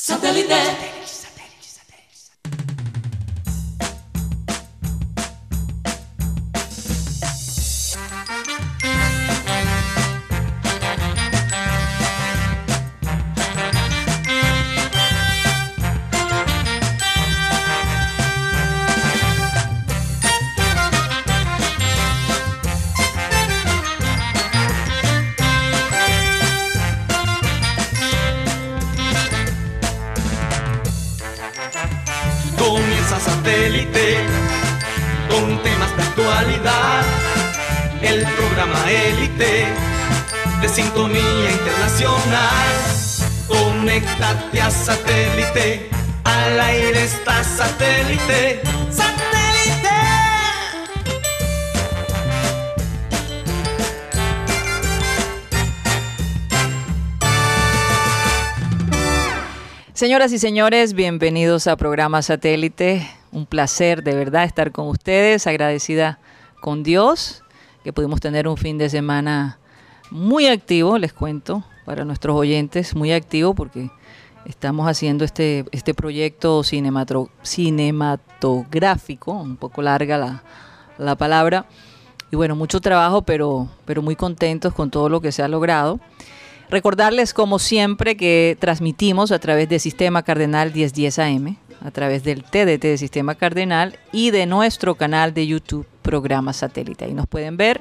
Satellite. Señoras y señores, bienvenidos a programa Satélite. Un placer de verdad estar con ustedes, agradecida con Dios que pudimos tener un fin de semana muy activo, les cuento, para nuestros oyentes, muy activo porque estamos haciendo este, este proyecto cinematográfico, un poco larga la, la palabra, y bueno, mucho trabajo, pero, pero muy contentos con todo lo que se ha logrado. Recordarles, como siempre, que transmitimos a través de Sistema Cardenal 1010 AM, a través del TDT de Sistema Cardenal y de nuestro canal de YouTube, Programa Satélite. Ahí nos pueden ver.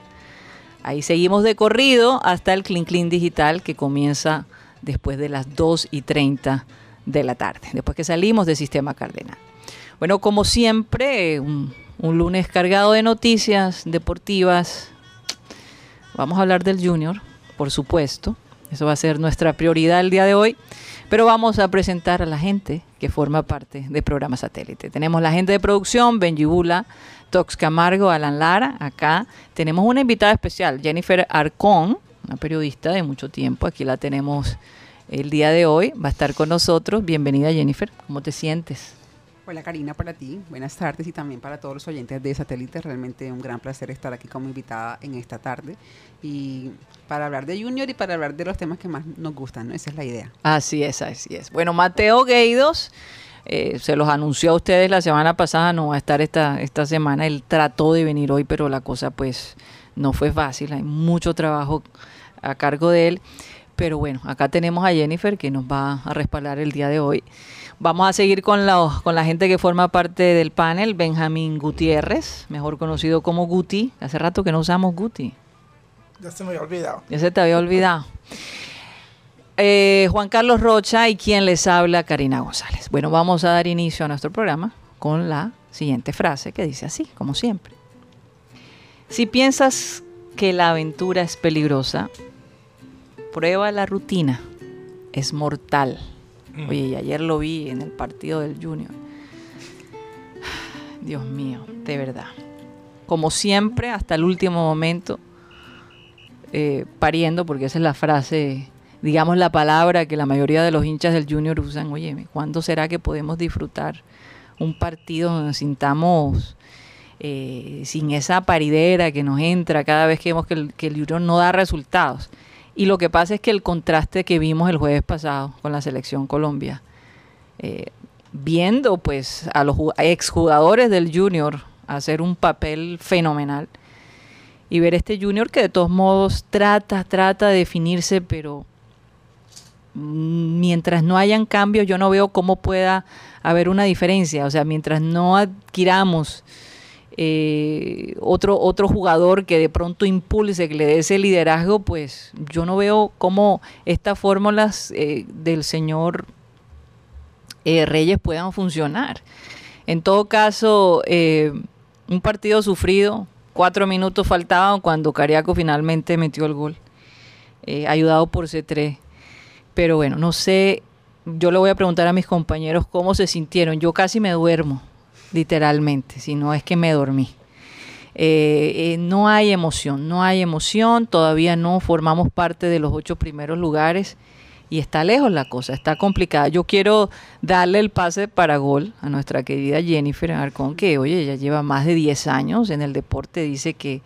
Ahí seguimos de corrido hasta el Clean Clean Digital que comienza después de las 2 y 30 de la tarde, después que salimos de Sistema Cardenal. Bueno, como siempre, un, un lunes cargado de noticias deportivas. Vamos a hablar del Junior, por supuesto. Eso va a ser nuestra prioridad el día de hoy. Pero vamos a presentar a la gente que forma parte del programa satélite. Tenemos la gente de producción, Benji Bula, Tox Camargo, Alan Lara. Acá tenemos una invitada especial, Jennifer Arcón, una periodista de mucho tiempo. Aquí la tenemos el día de hoy. Va a estar con nosotros. Bienvenida, Jennifer. ¿Cómo te sientes? Hola Karina, para ti, buenas tardes y también para todos los oyentes de Satélite. Realmente un gran placer estar aquí como invitada en esta tarde y para hablar de Junior y para hablar de los temas que más nos gustan, ¿no? Esa es la idea. Así es, así es. Bueno, Mateo Gueidos, eh, se los anunció a ustedes la semana pasada, no va a estar esta, esta semana. Él trató de venir hoy, pero la cosa pues no fue fácil. Hay mucho trabajo a cargo de él. Pero bueno, acá tenemos a Jennifer que nos va a respaldar el día de hoy. Vamos a seguir con la, con la gente que forma parte del panel. Benjamín Gutiérrez, mejor conocido como Guti. Hace rato que no usamos Guti. Ya se me había olvidado. Ya se te había olvidado. Eh, Juan Carlos Rocha y quien les habla, Karina González. Bueno, vamos a dar inicio a nuestro programa con la siguiente frase que dice así, como siempre. Si piensas que la aventura es peligrosa, prueba la rutina. Es mortal. Oye, y ayer lo vi en el partido del Junior. Dios mío, de verdad. Como siempre, hasta el último momento, eh, pariendo, porque esa es la frase, digamos la palabra que la mayoría de los hinchas del Junior usan. Oye, ¿cuándo será que podemos disfrutar un partido donde sintamos eh, sin esa paridera que nos entra cada vez que vemos que el Junior no da resultados? Y lo que pasa es que el contraste que vimos el jueves pasado con la selección Colombia, eh, viendo pues a los exjugadores del Junior hacer un papel fenomenal y ver este Junior que de todos modos trata, trata de definirse, pero mm, mientras no hayan cambios yo no veo cómo pueda haber una diferencia. O sea, mientras no adquiramos eh, otro, otro jugador que de pronto impulse, que le dé ese liderazgo, pues yo no veo cómo estas fórmulas eh, del señor eh, Reyes puedan funcionar. En todo caso, eh, un partido sufrido, cuatro minutos faltaban cuando Cariaco finalmente metió el gol, ayudado por C3. Pero bueno, no sé, yo le voy a preguntar a mis compañeros cómo se sintieron. Yo casi me duermo, literalmente, si no es que me dormí. Eh, eh, no hay emoción, no hay emoción, todavía no formamos parte de los ocho primeros lugares y está lejos la cosa, está complicada. Yo quiero darle el pase para gol a nuestra querida Jennifer Arcón, que oye, ella lleva más de 10 años en el deporte, dice que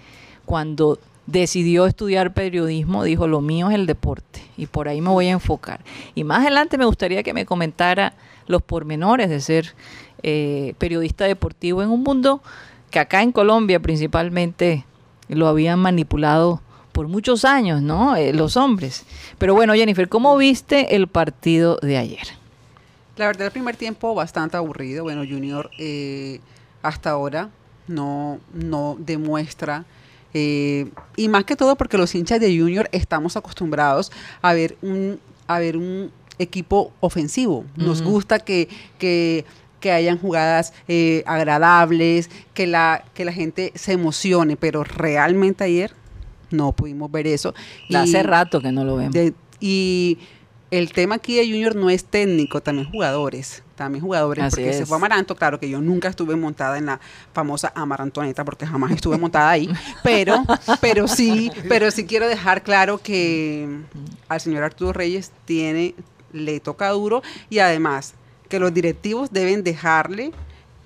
cuando decidió estudiar periodismo, dijo, lo mío es el deporte y por ahí me voy a enfocar. Y más adelante me gustaría que me comentara los pormenores de ser eh, periodista deportivo en un mundo que acá en Colombia principalmente lo habían manipulado por muchos años, ¿no? Eh, los hombres. Pero bueno, Jennifer, ¿cómo viste el partido de ayer? La verdad, el primer tiempo bastante aburrido. Bueno, Junior eh, hasta ahora no, no demuestra eh, y más que todo porque los hinchas de Junior estamos acostumbrados a ver un, a ver un equipo ofensivo. Nos gusta que, que, hayan jugadas eh, agradables, que la, que la gente se emocione, pero realmente ayer no pudimos ver eso. hace rato que no lo vemos. y el tema aquí de Junior no es técnico, también jugadores. También jugadores, porque se fue Amaranto. Claro que yo nunca estuve montada en la famosa Amarantoneta, porque jamás estuve montada ahí. Pero, pero sí, pero sí quiero dejar claro que al señor Arturo Reyes tiene, le toca duro y además que los directivos deben dejarle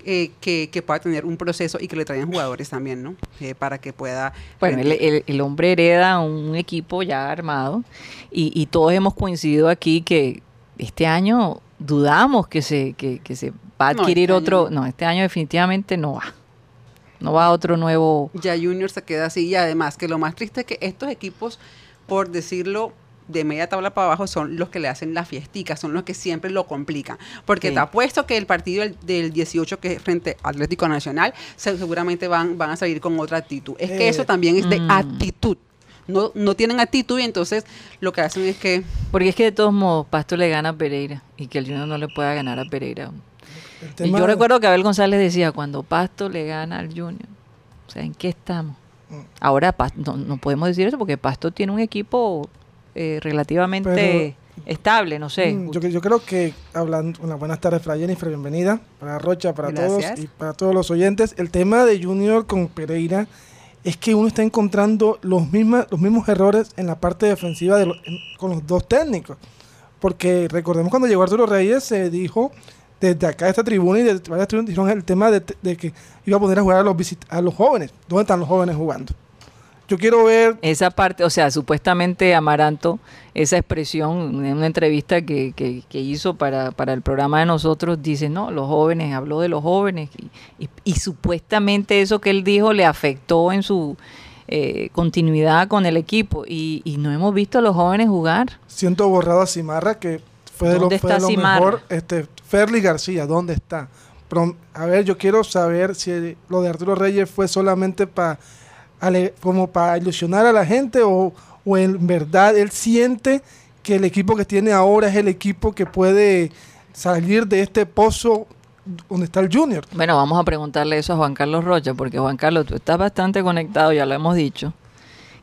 eh, que, pueda tener un proceso y que le traigan jugadores también, ¿no? Eh, para que pueda... Bueno, el, hombre hereda un equipo ya armado y, todos hemos coincidido aquí que este año dudamos que se, que, se va a adquirir este otro... No, este año definitivamente no va. No va a otro nuevo... Ya Junior se queda así y además que lo más triste es que estos equipos, por decirlo de media tabla para abajo son los que le hacen la fiestica, son los que siempre lo complican. Porque te apuesto que el partido del, 18 que es frente Atlético Nacional seguramente van, van a salir con otra actitud. Es que eso eh, también es de mm. actitud. No, no tienen actitud y entonces lo que hacen es que... Porque es que de todos modos Pasto le gana a Pereira y que el Junior no le pueda ganar a Pereira. Y yo recuerdo que Abel González decía, cuando Pasto le gana al Junior, o sea, ¿en qué estamos? Mm. Ahora no, no podemos decir eso porque Pasto tiene un equipo eh, relativamente estable, no sé. Mm, yo, yo, creo que hablando, una buenas tardes para Jennifer, bienvenida, para Rocha, para todos y para todos los oyentes. El tema de Junior con Pereira es que uno está encontrando los, mismos los mismos errores en la parte defensiva de con los dos técnicos. Porque recordemos cuando llegó Arturo Reyes, se dijo desde acá, de esta tribuna y de varias tribunas, dijeron el tema de, de, que iba a poner a jugar a los, a los jóvenes. ¿Dónde están los jóvenes jugando? Yo quiero ver... Esa parte, o sea, supuestamente Amaranto, esa expresión en una entrevista que, que, hizo para, para, el programa de nosotros, dice, no, los jóvenes, habló de los jóvenes y, y, supuestamente eso que él dijo le afectó en su eh, continuidad con el equipo y, y, no hemos visto a los jóvenes jugar. Siento borrado a Cimarra, que fue de lo, fue lo mejor. Este, Ferli García, ¿dónde está? a ver, yo quiero saber si lo de Arturo Reyes fue solamente para como para ilusionar a la gente o, en verdad él siente que el equipo que tiene ahora es el equipo que puede salir de este pozo donde está el Junior. Bueno, vamos a preguntarle eso a Juan Carlos Rocha, porque Juan Carlos, tú estás bastante conectado, ya lo hemos dicho.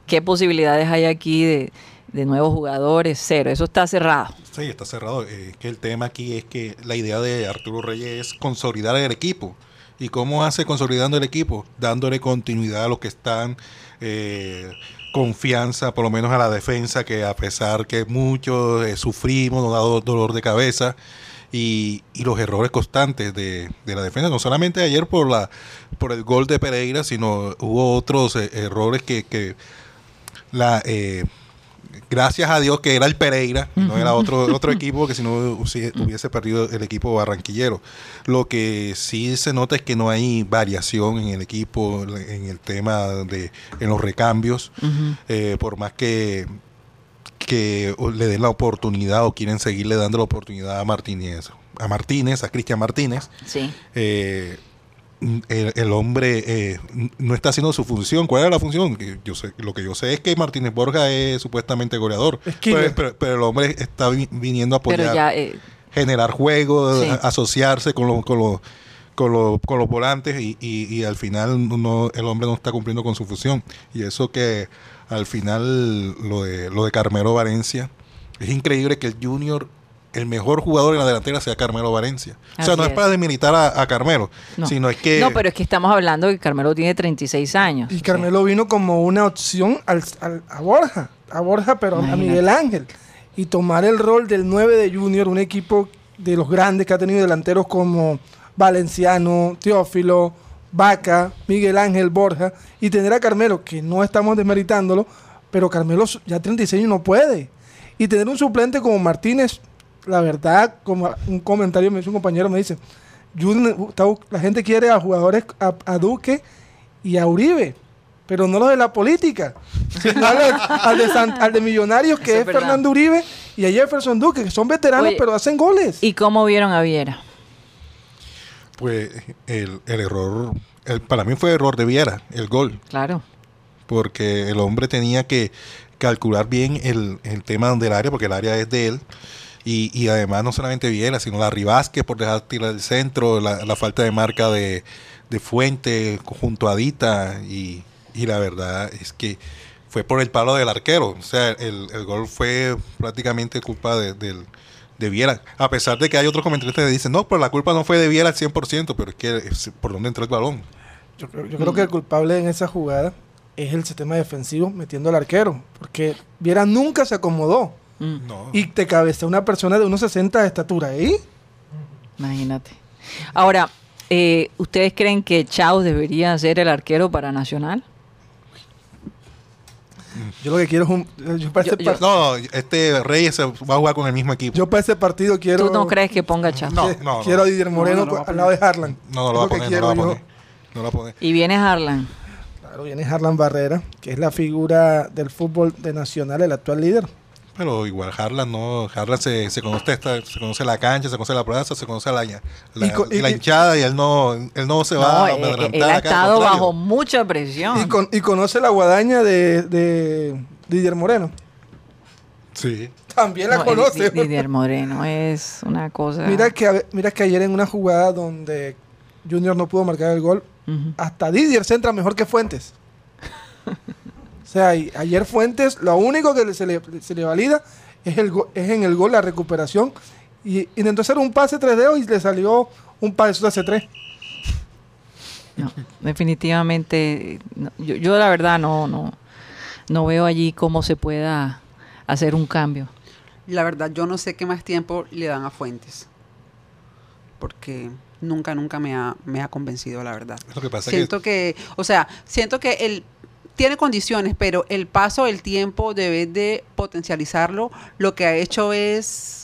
¿Qué posibilidades hay aquí de, nuevos jugadores? Cero, eso está cerrado. Sí, está cerrado. Eh, que el tema aquí es que la idea de Arturo Reyes es consolidar el equipo. ¿Y cómo hace consolidando el equipo? Dándole continuidad a los que están, eh, confianza, por lo menos a la defensa, que a pesar que muchos eh, sufrimos, nos da dolor de cabeza, y, los errores constantes de, la defensa, no solamente ayer por, la, por el gol de Pereira, sino hubo otros eh, errores que, que la gracias a Dios que era el Pereira, no era otro, otro equipo que si no hubiese perdido el equipo barranquillero. Lo que sí se nota es que no hay variación en el equipo, en el tema de, en los recambios, eh, por más que que le den la oportunidad o quieren seguirle dando la oportunidad a Martínez, a Martínez, a Cristian Martínez. Sí. Eh, el, hombre eh, no está haciendo su función. ¿Cuál es la función? Yo sé, lo que yo sé es que Martínez Borja es supuestamente goleador, pero, el hombre está viniendo a apoyar, eh, generar juego, asociarse con los, con los con los, con los volantes y, y, al final no, el hombre no está cumpliendo con su función. Y eso que al final lo de, lo de Carmelo Valencia, es increíble que el Junior el mejor jugador en la delantera sea Carmelo Valencia. o sea, no es, para demilitar a, Carmelo, sino es que... No, pero es que estamos hablando de que Carmelo tiene 36 años. Y Carmelo vino como una opción al, a Borja, a Borja, pero a Miguel Ángel. Y tomar el rol del 9 de Junior, un equipo de los grandes que ha tenido delanteros como Valenciano, Teófilo, Vaca, Miguel Ángel, Borja, y tener a Carmelo, que no estamos desmeritándolo, pero Carmelo ya 36 años no puede. Y tener un suplente como Martínez, la verdad, como un comentario me hizo un compañero, me dice, la gente quiere a jugadores, a, Duque y a Uribe, pero no los de la política, sino al, de, Millonarios, que es, Fernando Uribe, y a Jefferson Duque, que son veteranos, pero hacen goles. ¿Y cómo vieron a Viera? Pues el, error, para mí fue error de Viera, el gol. Claro. Porque el hombre tenía que calcular bien el, el tema del área, porque el área es de él y, y además no solamente Viera, sino la Ribasque por dejar tirar el centro, la, falta de marca de, de Fuente junto a Dita y, y, la verdad es que fue por el palo del arquero. O sea, el, el gol fue prácticamente culpa de, del de Viera. A pesar de que hay otros comentaristas que dicen, no, pero la culpa no fue de Viera al 100%, pero es que por dónde entró el balón. Yo, yo creo que el culpable en esa jugada es el sistema defensivo metiendo al arquero, porque Viera nunca se acomodó. Mm. Y te cabecea una persona de unos 60 de estatura ahí. Imagínate. Ahora, eh, ¿ustedes creen que Chao debería ser el arquero para Nacional? Yo lo que quiero es un. no, este Reyes va a jugar con el mismo equipo. Yo para ese partido quiero. ¿Tú no crees que ponga Chao? No, no, Quiero a Didier Moreno al lado de Harlan. No, no lo va a poner. No lo va a poner. No lo va a poner. Y viene Harlan. Claro, viene Harlan Barrera, que es la figura del fútbol de Nacional, el actual líder. Pero igual Harlan no, Harlan se, se conoce se conoce la cancha, se conoce la plaza, se conoce la, la, hinchada y él no, él no se va a eh, Él ha estado bajo mucha presión. Y, conoce la guadaña de, de Didier Moreno. Sí. También la conoce. Didier Moreno es una cosa. Mira que, mira que ayer en una jugada donde Junior no pudo marcar el gol, hasta Didier se entra mejor que Fuentes. O sea, ayer Fuentes, lo único que se le, valida es, el es en el gol la recuperación. Y intentó hacer un pase 3 dedos y le salió un pase de 3 No, definitivamente, yo, yo, la verdad no, no, no veo allí cómo se pueda hacer un cambio. La verdad, yo no sé qué más tiempo le dan a Fuentes. Porque nunca, nunca me ha, me ha convencido, la verdad. Lo que pasa siento que, o sea, siento que el tiene condiciones, pero el paso del tiempo debe de potencializarlo. Lo que ha hecho es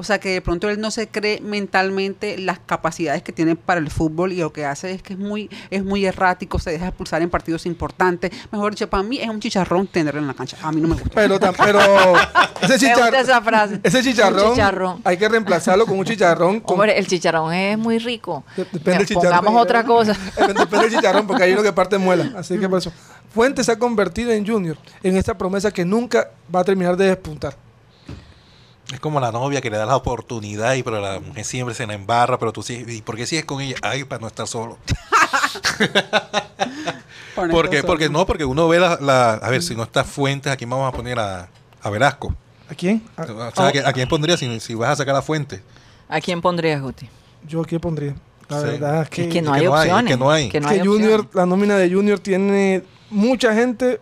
o sea que de pronto él no se cree mentalmente las capacidades que tiene para el fútbol y lo que hace es que es muy, es muy errático, se deja expulsar en partidos importantes. Mejor dicho, para mí es un chicharrón tenerlo en la cancha. A mí no me gusta. Pero, pero ese, chicharrón, ese chicharrón, hay que reemplazarlo con un chicharrón. Hombre, el chicharrón es muy rico. Depende del chicharrón. Pongamos otra cosa. Depende del chicharrón porque hay uno que parte muela. Así que por eso. Fuentes se ha convertido en Junior, en esta promesa que nunca va a terminar de despuntar. Es como la novia que le da la oportunidad y pero la mujer siempre se la embarra, pero tú sí, ¿y por qué sigues con ella? Ay, para no estar solo. porque, porque no, porque uno ve la, a ver, si no está Fuentes, ¿a quién vamos a poner a, a Velasco? ¿A quién? ¿A, ¿a quién pondría si, si, vas a sacar a Fuente? ¿A quién pondrías, Guti? Yo a quién pondría. La verdad es que, es que no hay opciones. que no hay. Que, Junior, la nómina de Junior tiene mucha gente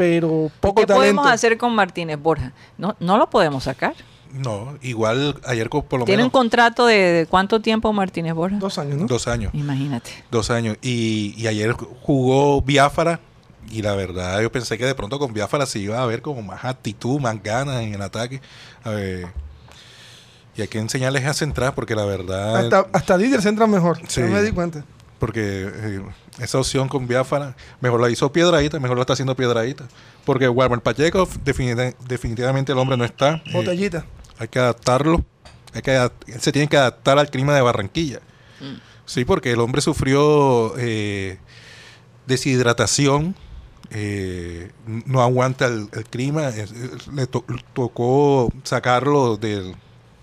pero poco ¿Qué podemos hacer con Martínez Borja? No, no lo podemos sacar. No, igual ayer por lo ¿Tiene un contrato de, cuánto tiempo Martínez Borja? Dos años, ¿no? Dos años. Imagínate. Dos años. Y, y ayer jugó Biafara y la verdad yo pensé que de pronto con Biafara se iba a ver como más actitud, más ganas en el ataque. y hay que enseñarles a centrar porque la verdad... Hasta, hasta Didier centra mejor, sí, me di cuenta. Porque eh, esa opción con Biafara, mejor la hizo Piedradita, mejor la está haciendo Piedradita. Porque Walmer Pacheco, definitivamente el hombre no está. Eh, Botellita. hay que adaptarlo. Hay que se tiene que adaptar al clima de Barranquilla. Mm. Sí, porque el hombre sufrió eh, deshidratación, no aguanta el, clima, le tocó sacarlo de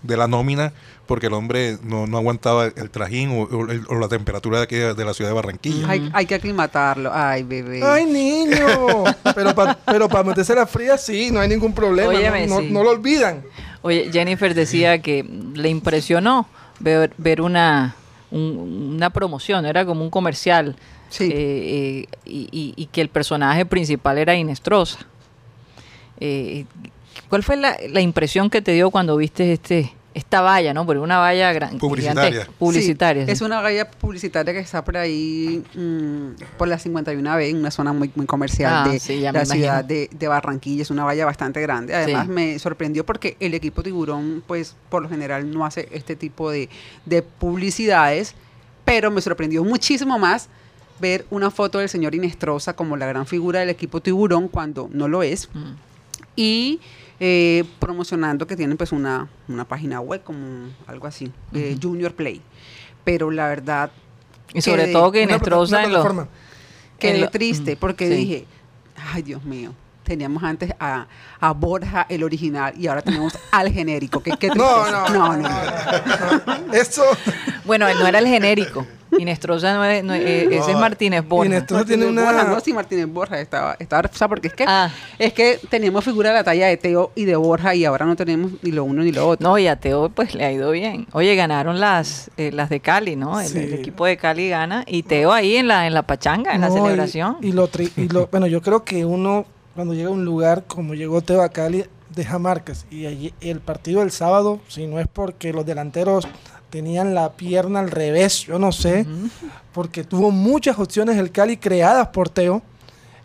la nómina porque el hombre no, aguantaba el trajín o, la temperatura de, aquí, de la ciudad de Barranquilla. Hay, que aclimatarlo. Ay, bebé. Ay, niño. pero para pero meterse la fría, sí, no hay ningún problema. no, lo olvidan. Oye, Jennifer decía que le impresionó ver, ver una, una promoción, era como un comercial. Sí. Eh, eh, y, que el personaje principal era Inestrosa. Eh, ¿Cuál fue la, la impresión que te dio cuando viste este esta valla, ¿no? Porque una valla gran, publicitaria. publicitaria Es una valla publicitaria que está por ahí, mm, por la 51B, en una zona muy, muy comercial Ah, de sí, la ciudad de, de Barranquilla. Es una valla bastante grande. Además, Sí. me sorprendió porque el equipo Tiburón, pues, por lo general no hace este tipo de, de publicidades, pero me sorprendió muchísimo más ver una foto del señor Inestrosa como la gran figura del equipo Tiburón cuando no lo es Mm. y eh, promocionando que tienen pues una, una página web como algo así, eh, Junior Play. Pero la verdad Y sobre quedé- todo que en plataforma. quedé en lo- triste porque sí. dije, ay Dios mío, teníamos antes a, a Borja el original y ahora tenemos al genérico. ¿Qué, qué no, no, no, no. Eso. Bueno, no era el genérico. Inestrosa no es, no es- eh, ese es Martínez Borja. Inestrosa tiene Martínez una. Borja, no, sí, Martínez Borja estaba, estaba, o sea, porque es que, Ah. es que teníamos figura de la talla de Teo y de Borja y ahora no tenemos ni lo uno ni lo otro. No, y a Teo pues le ha ido bien. Oye, ganaron las eh, las de Cali, ¿no? El, Sí. el equipo de Cali gana y Teo ahí en la en la pachanga, en la y- celebración. Y, lo tri- y lo- bueno, yo creo que uno, cuando llega a un lugar como llegó Teo a Cali, deja marcas. Y allí, el partido del sábado, si no es porque los delanteros tenían la pierna al revés, yo no sé, porque tuvo muchas opciones el Cali creadas por Teo.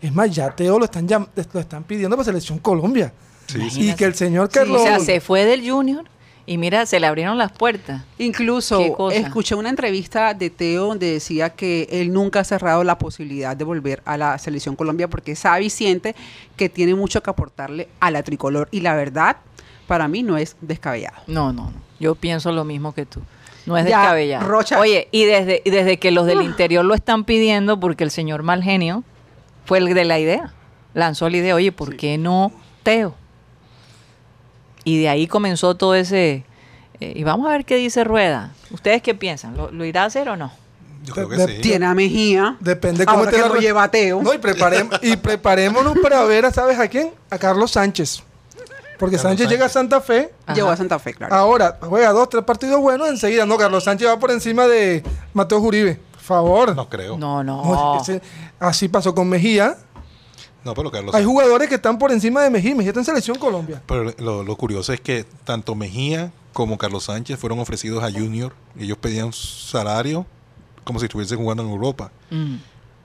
Es más, ya Teo lo están, llam- lo están pidiendo para Selección Colombia. Sí, sí. Y que el señor Sí, Carlos... o sea, se fue del Junior y mira, se le abrieron las puertas. Incluso escuché una entrevista de Teo donde decía que él nunca ha cerrado la posibilidad de volver a la selección Colombia porque sabe y siente que tiene mucho que aportarle a la tricolor y la verdad para mí no es descabellado. No, no, no. Yo pienso lo mismo que tú. No es Ya, descabellado. Rocha. Oye, y desde, y desde que los del interior lo están pidiendo, porque el señor Malgenio fue el de la idea. Lanzó la idea, oye, ¿por qué no Teo? Y de ahí comenzó todo ese... eh, y vamos a ver qué dice Rueda. ¿Ustedes qué piensan? ¿Lo, lo irá a hacer o no? Yo creo que De- sí. Tiene a Mejía. Depende cómo Ahora te lo lleva Teo. No, y, preparem- y preparémonos para ver, a, ¿sabes a quién? A Carlos Sánchez. Porque Carlos Sánchez llega a Santa Fe. Ajá. Llegó a Santa Fe, claro. Ahora juega dos, tres partidos buenos. Enseguida, no, Carlos Sánchez va por encima de Mateo Uribe. Por favor. No creo. No, no. No, ese- así pasó con Mejía. No, pero Carlos. Hay jugadores que están por encima de Mejía. Mejía está en selección Colombia. Pero lo, lo curioso es que tanto Mejía como Carlos Sánchez fueron ofrecidos a Junior. Ellos pedían salario como si estuviesen jugando en Europa. Mm.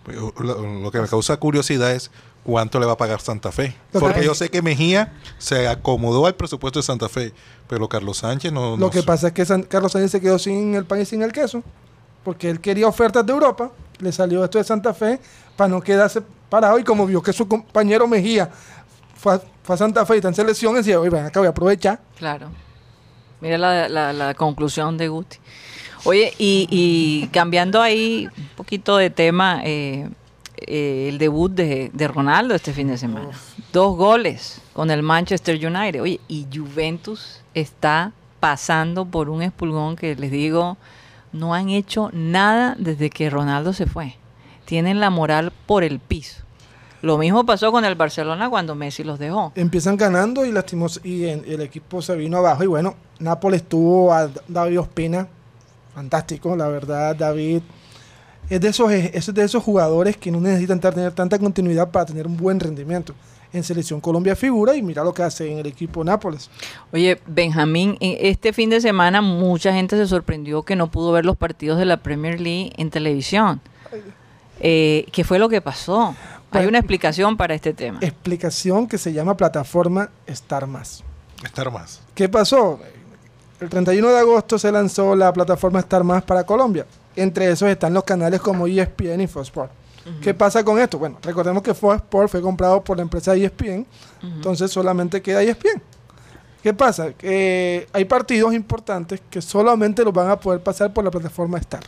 Lo, lo que me causa curiosidad es cuánto le va a pagar Santa Fe. Lo Porque yo sé que Mejía se acomodó al presupuesto de Santa Fe, pero Carlos Sánchez no. Lo no que sé. pasa es que San- Carlos Sánchez se quedó sin el pan y sin el queso. Porque él quería ofertas de Europa. Le salió esto de Santa Fe para no quedarse parado. Y como vio que su compañero Mejía fue a, fue a Santa Fe y está en selección, decía, oye, ven acá voy a aprovechar. Claro. Mira la, la- la conclusión de Guti. Oye, y, y cambiando ahí un poquito de tema, eh, eh, el debut de, de Ronaldo este fin de semana. Dos goles con el Manchester United. Oye, y Juventus está pasando por un espulgón que les digo, no han hecho nada desde que Ronaldo se fue. Tienen la moral por el piso. Lo mismo pasó con el Barcelona cuando Messi los dejó. Empiezan ganando y lastimos y en- el equipo se vino abajo. Y bueno, Nápoles tuvo a David Ospina. Fantástico, la verdad, David. Es de esos, es de esos jugadores que no necesitan tener tanta continuidad para tener un buen rendimiento. En Selección Colombia figura y mira lo que hace en el equipo Nápoles. Oye, Benjamín, este fin de semana mucha gente se sorprendió que no pudo ver los partidos de la Premier League en televisión. Eh, ¿Qué fue lo que pasó? Hay una explicación para este tema. Explicación que se llama plataforma Star Más. Estar más. ¿Qué pasó? El 31 de agosto se lanzó la plataforma Star Más para Colombia. Entre esos están los canales como ESPN y Foxsport. ¿Qué pasa con esto? Bueno, recordemos que Foxsport fue comprado por la empresa ESPN, entonces solamente queda ESPN. ¿Qué pasa? Que hay partidos importantes que solamente los van a poder pasar por la plataforma Star.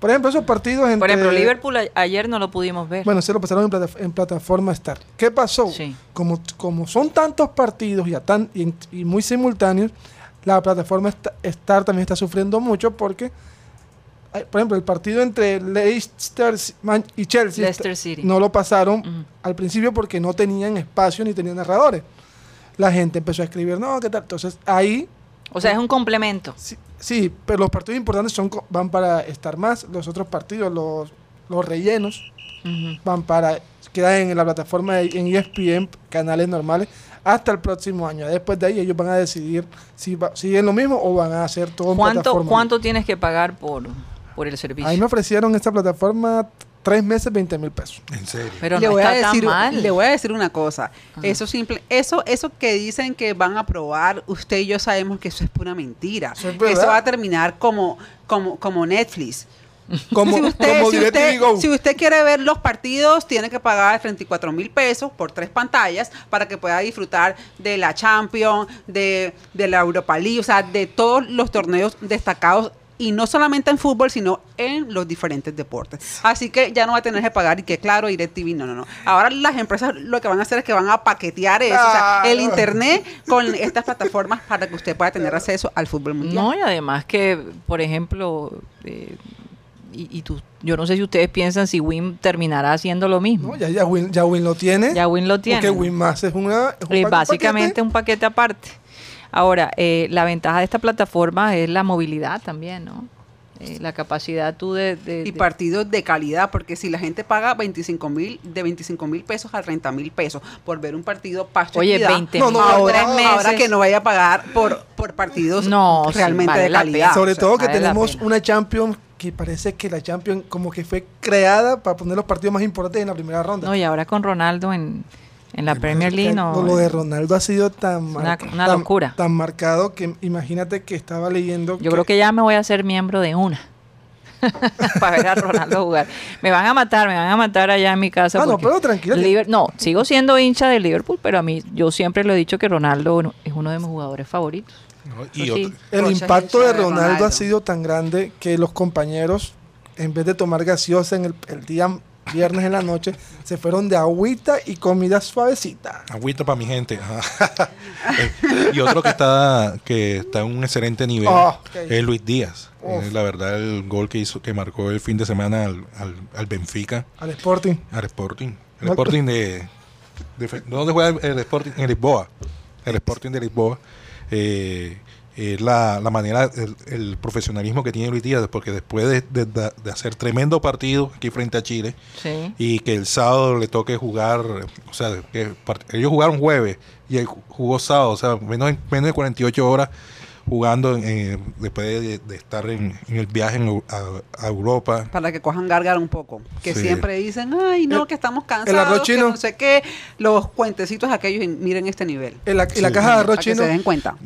Por ejemplo, esos partidos entre... Por ejemplo, Liverpool ayer no lo pudimos ver. Bueno, se lo pasaron en, plata- en plataforma Star. ¿Qué pasó? Sí. Como, como son tantos partidos y, a tan, y, y muy simultáneos, la plataforma Sta- Star también está sufriendo mucho porque, por ejemplo, el partido entre Leicester y Chelsea Leicester está- City. no lo pasaron al principio porque no tenían espacio ni tenían narradores. La gente empezó a escribir, no, ¿qué tal? Entonces ahí o sea, es un complemento. Sí, sí, pero los partidos importantes son van para estar más, los otros partidos, los, los rellenos, van para, quedan en la plataforma en ESPN, canales normales, hasta el próximo año. Después de ahí ellos van a decidir si siguen lo mismo o van a hacer todo en ¿Cuánto, ¿Cuánto tienes que pagar por, por el servicio? Ahí me ofrecieron esta plataforma tres meses, 20 mil pesos. En serio. Pero le, voy a decir, le voy a decir una cosa. Eso simple, eso, eso que dicen que van a probar, usted y yo sabemos que eso es pura mentira. Eso, va a terminar como, como, como Netflix. Como, si usted, si, usted, si usted, quiere ver los partidos, tiene que pagar 34 mil pesos por tres pantallas para que pueda disfrutar de la Champions, de, de la Europa League, o sea, de todos los torneos destacados y no solamente en fútbol, sino en los diferentes deportes. Así que ya no va a tener que pagar y que claro, DirecTV, no, no, no. Ahora las empresas lo que van a hacer es que van a paquetear eso, o sea, el internet con estas plataformas para que usted pueda tener acceso al fútbol mundial. No, y además que, por ejemplo, eh, y, tú, yo no sé si ustedes piensan si Win terminará haciendo lo mismo. No, ya, ya, Win, ya Win lo tiene. Ya Win lo tiene. Porque Win más es, una, es un básicamente un paquete aparte. Ahora, eh, la ventaja de esta plataforma es la movilidad también, ¿no? Eh, la capacidad tú de, Y partidos de calidad, porque si la gente paga 25 mil, de 25 mil pesos a 30 mil pesos por ver un partido pasto Oye, 20 no, ahora, que no vaya a pagar por, por partidos realmente de calidad. Sobre todo que tenemos una Champions que parece que la Champions como que fue creada para poner los partidos más importantes en la primera ronda. No, y ahora con Ronaldo en en la Premier League no. Lo de Ronaldo ha sido tan, una, una locura. tan marcado que imagínate que estaba leyendo. Yo creo que ya me voy a ser miembro de una. para ver a Ronaldo jugar. Me van a matar, me van a matar allá en mi casa. Ah, no, pero tranquilo. no, sigo siendo hincha de Liverpool, pero a mí yo siempre lo he dicho que Ronaldo es uno de mis jugadores favoritos. El impacto de Ronaldo, ha sido tan grande que los compañeros, en vez de tomar gaseosa en el, el día viernes en la noche, se fueron de agüita y comida suavecita. Agüita para mi gente. y otro que está que está en un excelente nivel ah, es Luis Díaz. la verdad, el gol que hizo, que marcó el fin de semana al, al, Benfica. Al Sporting. Al Sporting. El Sporting de, ¿Dónde juega el Sporting? En Lisboa. El Sporting de Lisboa. Eh, es la, la, manera, el, profesionalismo que tiene Luis Díaz, porque después de, de, hacer tremendo partido aquí frente a Chile, y que el sábado le toque jugar, o sea, que ellos jugaron jueves y él jugó sábado, o sea, menos, menos de 48 horas jugando eh, después de, estar en, el viaje a, Europa. Para que cojan gárgara un poco. Que siempre dicen, ay, no, que estamos cansados, que no sé qué. Los cuentecitos aquellos, y miren este nivel. En la, la caja de arroz chino. se den cuenta.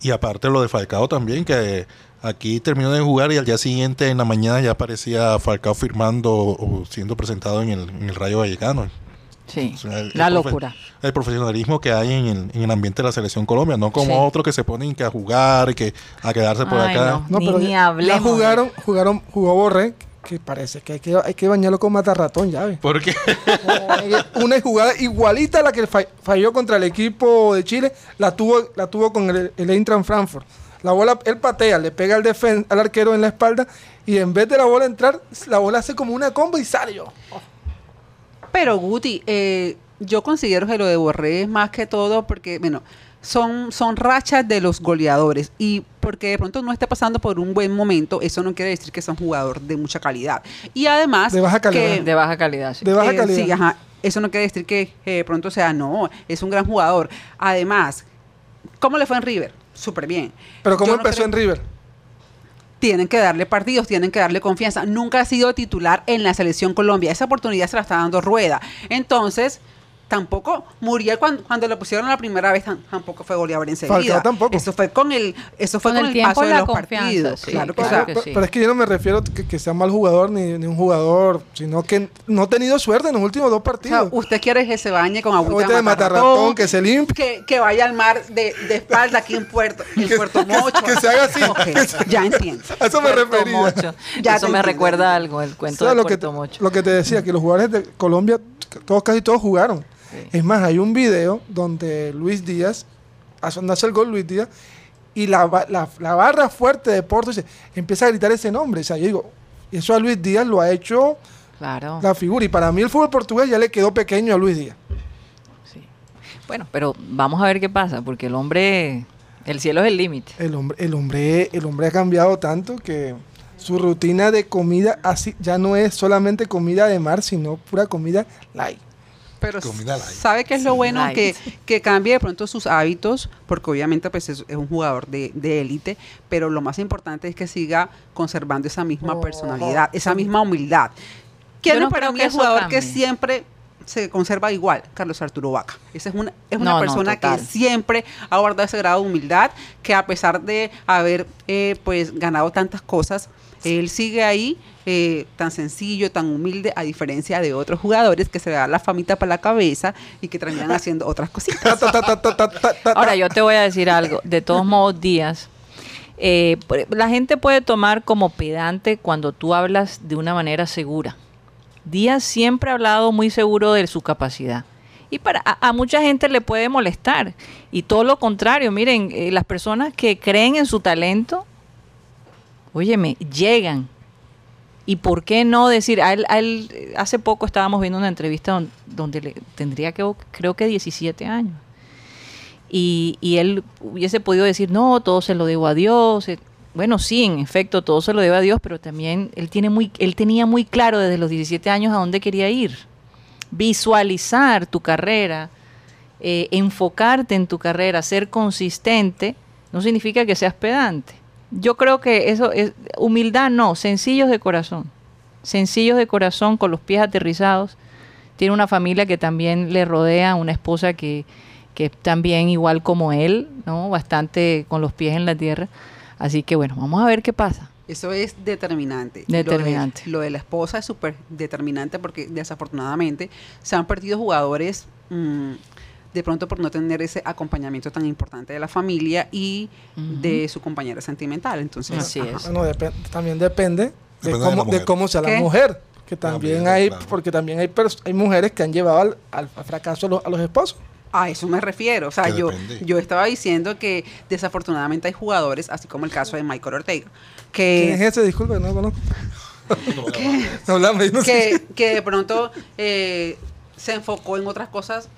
y, aparte lo de Falcao también, que aquí terminó de jugar y al día siguiente en la mañana ya aparecía Falcao firmando o siendo presentado en el, en el Rayo Vallecano. Sí, la locura. El profesionalismo que hay en el, ambiente de la selección Colombia, no como otros que se ponen que a jugar y que a quedarse por acá. No, pero ya, jugaron, jugaron, jugó Borré, que parece que hay que, hay que bañarlo con mata-ratón ya ¿ves? ¿Por qué? Una jugada igualita a la que falló contra el equipo de Chile, la tuvo, la tuvo con el, el Eintracht Frankfurt. La bola, él patea, le pega al, al arquero en la espalda y en vez de la bola entrar, la bola hace como una combo y sale yo. Pero Guti, eh, yo considero que lo de Borré es más que todo porque, bueno, son, son rachas de los goleadores y porque de pronto no esté pasando por un buen momento, eso no quiere decir que sea un jugador de mucha calidad. Y además... De baja calidad. de baja calidad, sí. De baja calidad. sí, ajá. Eso no quiere decir que de pronto sea, no, es un gran jugador. Además, ¿cómo le fue en River? Súper bien. ¿Pero cómo empezó en River? Tienen que darle partidos, tienen que darle confianza. Nunca ha sido titular en la selección Colombia. Esa oportunidad se la está dando Rueda. Entonces, tampoco Muriel cuando, cuando lo pusieron la primera vez tampoco fue goleador enseguida. tampoco. Eso fue con el eso fue con, el, paso de los partidos. claro, pero, es que yo no me refiero que, que sea mal jugador ni, un jugador, sino que no ha tenido suerte en los últimos dos partidos. usted quiere que se bañe con agüita de matarratón, que se limpie, que, que, vaya al mar de, de espalda aquí en Puerto en Puerto Mocho. que se haga así. ya entiendo. A eso me refería. Ya eso me recuerda algo el cuento de Puerto Mocho. Lo que te decía que los jugadores de Colombia todos casi todos jugaron. Es más, hay un video donde Luis Díaz, hace el gol Luis Díaz, y la, barra fuerte de Porto empieza a gritar ese nombre. O sea, yo digo, eso a Luis Díaz lo ha hecho claro. la figura. Y para mí el fútbol portugués ya le quedó pequeño a Luis Díaz. Sí. Bueno, pero vamos a ver qué pasa, porque el hombre, el cielo es el límite. El hombre, el hombre, el hombre ha cambiado tanto que su rutina de comida así ya no es solamente comida de mar, sino pura comida light. Pero sabe que es lo bueno que, que, cambie de pronto sus hábitos, porque obviamente pues es, un jugador de élite, pero lo más importante es que siga conservando esa misma oh. personalidad, esa misma humildad. Quiero para mí el jugador que siempre se conserva igual, Carlos Arturo Vaca. Esa es una, es una persona que siempre ha guardado ese grado de humildad, que a pesar de haber eh, pues ganado tantas cosas, él sigue ahí eh, tan sencillo, tan humilde, a diferencia de otros jugadores que se le da la famita para la cabeza y que terminan haciendo otras cositas. Ahora, yo te voy a decir algo. De todos modos, Díaz, eh, la gente puede tomar como pedante cuando tú hablas de una manera segura. Díaz siempre ha hablado muy seguro de su capacidad. Y para a, mucha gente le puede molestar. Y todo lo contrario, miren, eh, las personas que creen en su talento, óyeme, llegan. ¿Y por qué no decir? A él, hace poco estábamos viendo una entrevista donde, le, tendría que, creo que 17 años. Y, y, él hubiese podido decir, no, todo se lo debo a Dios. Eh, bueno, sí, en efecto, todo se lo debe a Dios, pero también él, tiene muy, él tenía muy claro desde los 17 años a dónde quería ir. Visualizar tu carrera, eh, enfocarte en tu carrera, ser consistente, no significa que seas pedante. Yo creo que eso es humildad, no, sencillos de corazón. Sencillos de corazón, con los pies aterrizados. Tiene una familia que también le rodea, una esposa que, que también igual como él, ¿no? Bastante con los pies en la tierra. Así que bueno, vamos a ver qué pasa. Eso es determinante. Determinante. Lo de, la esposa es súper determinante porque desafortunadamente se han perdido jugadores mm, de pronto por no tener ese acompañamiento tan importante de la familia y de su compañera sentimental. Entonces, Así es. Bueno, también depende, de, cómo, sea la mujer. Que también, hay, porque también hay, hay mujeres que han llevado al, fracaso a los esposos. A eso me refiero. O sea, yo, yo estaba diciendo que desafortunadamente hay jugadores, así como el caso de Michael Ortega, que... ¿Quién es ese? Disculpe, no conozco. que, que, de pronto eh, se enfocó en otras cosas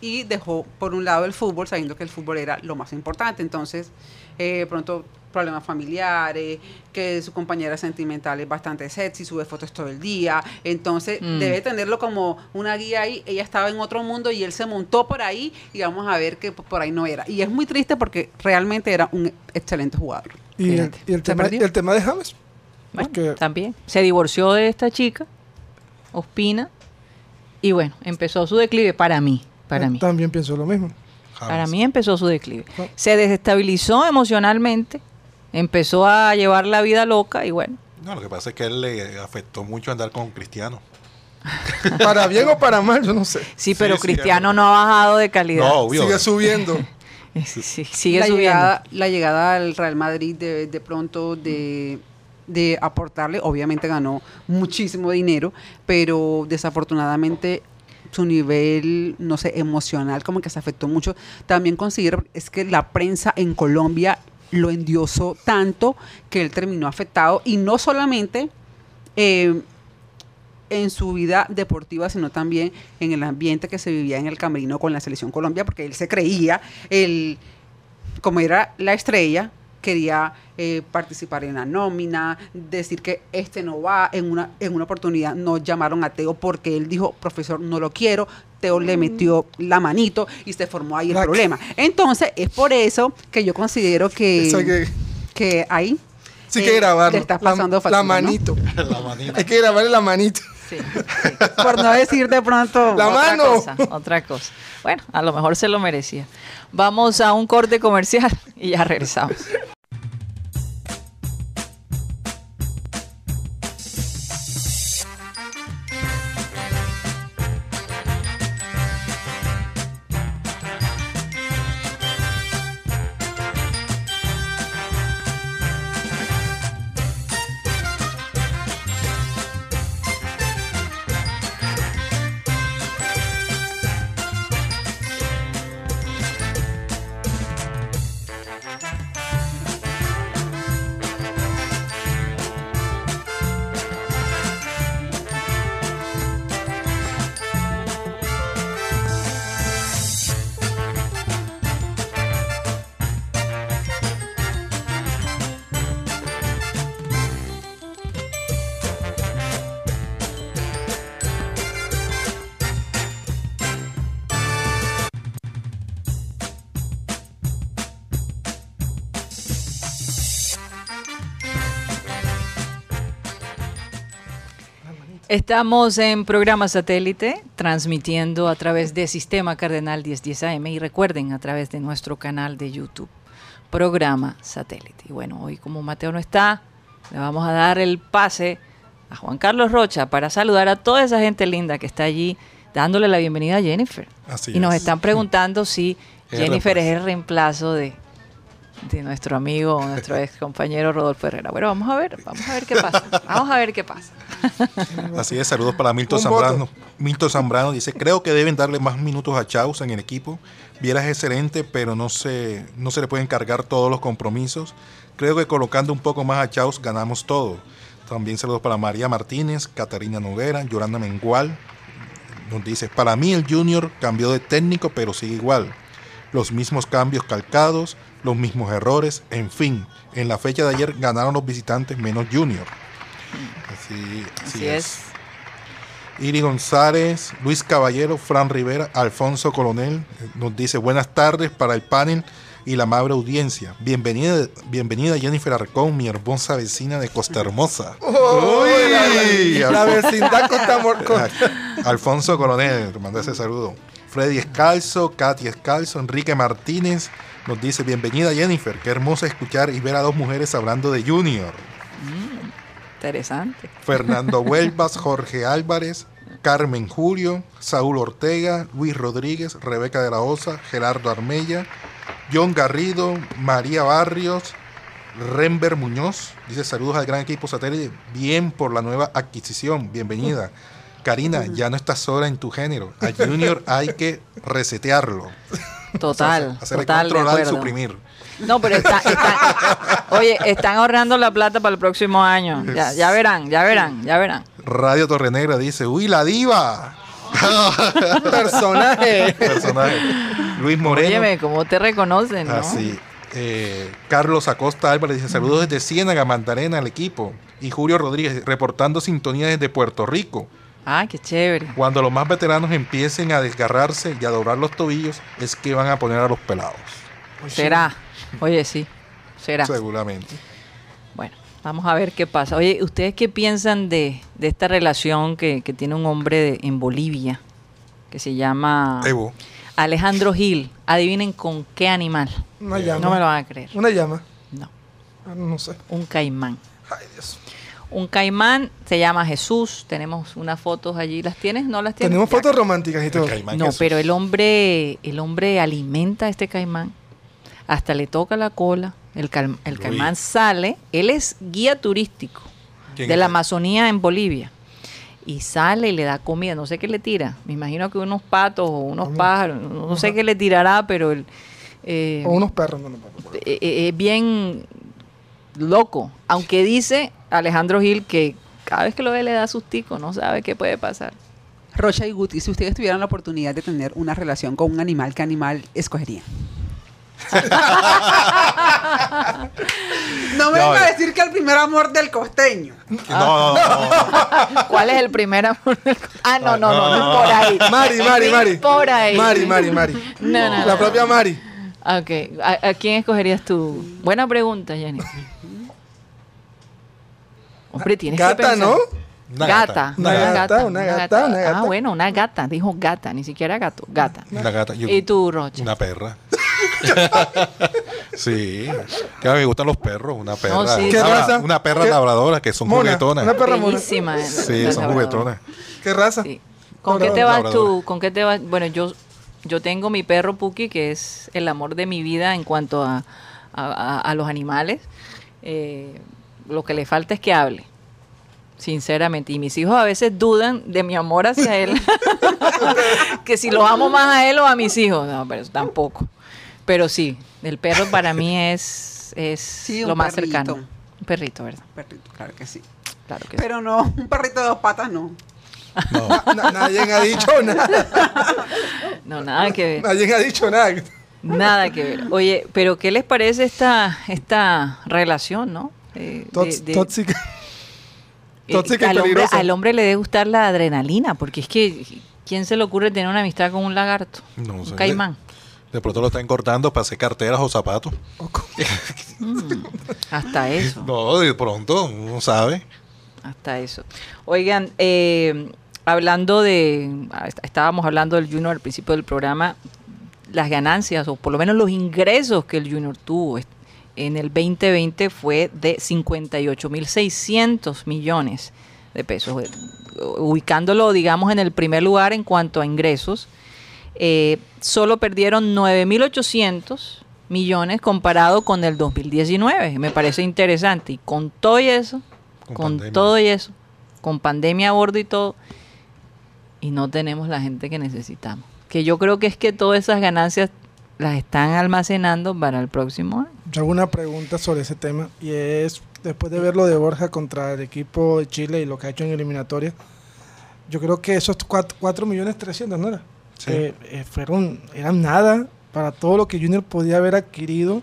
y dejó por un lado el fútbol, sabiendo que el fútbol era lo más importante. Entonces, eh, pronto problemas familiares, que su compañera sentimental es bastante sexy, sube fotos todo el día, entonces mm. debe tenerlo como una guía ahí, ella estaba en otro mundo y él se montó por ahí y vamos a ver que por ahí no era. Y es muy triste porque realmente era un excelente jugador. ¿Y, el, tema, el, tema, de James? también. Se divorció de esta chica, Ospina, y bueno, empezó su declive para mí. Para mí. También pienso lo mismo. Para mí empezó su declive. Se desestabilizó emocionalmente, empezó a llevar la vida loca y bueno. No, lo que pasa es que él le afectó mucho andar con Cristiano. para bien o para mal, yo no sé. Sí, pero Cristiano no ha bajado de calidad. No, Sigue subiendo. sí, sigue la subiendo. Llegada, la llegada al Real Madrid de, de pronto de de aportarle, obviamente ganó muchísimo dinero, pero desafortunadamente su nivel, no sé, emocional, como que se afectó mucho. También considero, es que la prensa en Colombia lo endiosó tanto que él terminó afectado y no solamente eh, en su vida deportiva, sino también en el ambiente que se vivía en el camerino con la selección Colombia, porque él se creía, el, como era la estrella, quería eh, participar en la nómina, decir que este no va, en una, en una oportunidad nos llamaron a Teo porque él dijo, profesor, no lo quiero, Teo le mm. metió la manito y se formó ahí el problema. Entonces, es por eso que yo considero que, que, ahí... Sí que eh, grabar la, manito. Hay que grabarle la manito. Por no decir de pronto. La otra mano. Cosa, otra cosa. Bueno, a lo mejor se lo merecía. Vamos a un corte comercial y ya regresamos. Estamos en programa satélite, transmitiendo a través de Sistema Cardenal 1010 AM y recuerden a través de nuestro canal de YouTube, programa satélite. Y bueno, hoy como Mateo no está, le vamos a dar el pase a Juan Carlos Rocha para saludar a toda esa gente linda que está allí dándole la bienvenida a Jennifer. y nos están preguntando si Jennifer es el reemplazo de de nuestro amigo, nuestro ex compañero Rodolfo Herrera. Bueno, vamos a ver, vamos a ver qué pasa. Vamos a ver qué pasa. Así es, saludos para Milton Zambrano. Milton Zambrano dice, creo que deben darle más minutos a Chaus en el equipo. Viera es excelente, pero no se, no se le pueden cargar todos los compromisos. Creo que colocando un poco más a Chaus ganamos todo. También saludos para María Martínez, Catarina Noguera, Yolanda Mengual. Nos dice, para mí el Junior cambió de técnico, pero sigue igual. Los mismos cambios calcados, los mismos errores, en fin. En la fecha de ayer ganaron los visitantes menos Junior. Así, es. Iri González, Luis Caballero, Fran Rivera, Alfonso Coronel eh, nos dice buenas tardes para el panel y la amable audiencia. Bienvenida, bienvenida Jennifer Arcón, mi hermosa vecina de Costa Hermosa. la vecindad Costa Hermosa. Alfonso Coronel, te manda ese saludo. Freddy Escalzo, Katy Escalzo, Enrique Martínez, nos dice, bienvenida Jennifer, qué hermoso escuchar y ver a dos mujeres hablando de Junior. Mm, interesante. Fernando Huelvas, Jorge Álvarez, Carmen Julio, Saúl Ortega, Luis Rodríguez, Rebeca de la Osa, Gerardo Armella, John Garrido, María Barrios, Rember Muñoz. Dice saludos al gran equipo satélite. Bien por la nueva adquisición. Bienvenida. Karina, ya no estás sola en tu género. A Junior hay que resetearlo. Total. hacer controlar y suprimir. No, pero está, oye, están ahorrando la plata para el próximo año. Ya, ya verán, ya verán, ya verán. Radio Torrenegra dice, uy, la diva. Personaje. Personaje. Luis Moreno. Óyeme, ¿cómo te reconocen? ¿no? Así. Eh, Carlos Acosta Álvarez dice saludos desde Ciénaga, Mandarena al equipo. Y Julio Rodríguez reportando sintonía desde Puerto Rico. Ah, qué chévere. Cuando los más veteranos empiecen a desgarrarse y a doblar los tobillos, es que van a poner a los pelados. Será. Oye, sí. Será. Seguramente. Bueno, vamos a ver qué pasa. Oye, ¿ustedes qué piensan de, esta relación que, tiene un hombre en Bolivia que se llama Evo. Alejandro Gil? Adivinen con qué animal. Una llama. No me lo van a creer. Una llama. No. Ah, no sé. Un caimán. Ay, Dios. Un caimán se llama Jesús. Tenemos unas fotos allí. ¿Las tienes? ¿No las tienes? Tenemos fotos románticas y todo. No, pero el hombre, el hombre alimenta a este caimán. Hasta le toca la cola. El, el caimán sale. Él es guía turístico de la Amazonía en Bolivia. Y sale y le da comida. No sé qué le tira. Me imagino que unos patos o unos pájaros. No, sé qué le tirará, pero el... Eh, o unos perros. No, eh, eh, es bien loco. Aunque dice Alejandro Gil que cada vez que lo ve le da sustico, no sabe qué puede pasar. Rocha y Guti, si ustedes tuvieran la oportunidad de tener una relación con un animal, ¿qué animal escogerían? no me venga a decir que el primer amor del costeño. No, no, no. ¿Cuál es el primer amor del costeño? Ah, no, no, no, no, por ahí. Mari, Mari, Mari. Por ahí. Mari, Mari, Mari. No, no. La propia Mari. Ok. ¿A, quién escogerías tú? Buena pregunta, Jenny. Hombre, tienes gata, que pensar. ¿no? Una gata. Una, gata, una gata, una gata. Ah, bueno, una gata. Dijo gata, ni siquiera gato. Gata. Una gata. ¿Y tú, Rocha? Una perra. sí. Que me gustan los perros. Una perra. sí, ¿Qué raza? Una perra labradora que son juguetonas. Una perra Buenísima. Sí, son juguetonas. ¿Qué raza? ¿Con qué te vas tú? ¿Con qué te vas? Bueno, yo, yo tengo mi perro Puki, que es el amor de mi vida en cuanto a, a, a los animales. Eh, lo que le falta es que hable. Sinceramente. Y mis hijos a veces dudan de mi amor hacia él. que si lo amo más a él o a mis hijos. No, pero tampoco. Pero sí, el perro para mí es, es lo más cercano. Un perrito, ¿verdad? Un perrito, claro que sí. Claro que pero no, un perrito de dos patas no. No. nadie ha dicho nada. No, nada que ver. Nadie ha dicho nada. Nada que ver. Oye, pero ¿qué les parece esta, esta relación, no? Eh, tóxica. Eh, tóxica al, hombre, al hombre le debe gustar la adrenalina, porque es que ¿quién se le ocurre tener una amistad con un lagarto? No, un caimán. De pronto lo están cortando para hacer carteras o zapatos. Mm, hasta eso. No, de pronto, uno sabe. Hasta eso. Oigan, eh, hablando de, ah, estábamos hablando del Junior al principio del programa, las ganancias o por lo menos los ingresos que el Junior tuvo en el 2020 fue de 58.600 millones de pesos, eh, ubicándolo, digamos, en el primer lugar en cuanto a ingresos. Eh, solo perdieron 9.800 millones comparado con el 2019. Me parece interesante. Y con todo eso, con, todo eso, con pandemia a bordo y todo, y no tenemos la gente que necesitamos. Que yo creo que es que todas esas ganancias las están almacenando para el próximo año. Yo hago una pregunta sobre ese tema y es, después de ver lo de Borja contra el equipo de Chile y lo que ha hecho en eliminatoria, yo creo que esos 4, millones 300, ¿no era? Eh, eh, fueron, eran nada para todo lo que Junior podía haber adquirido,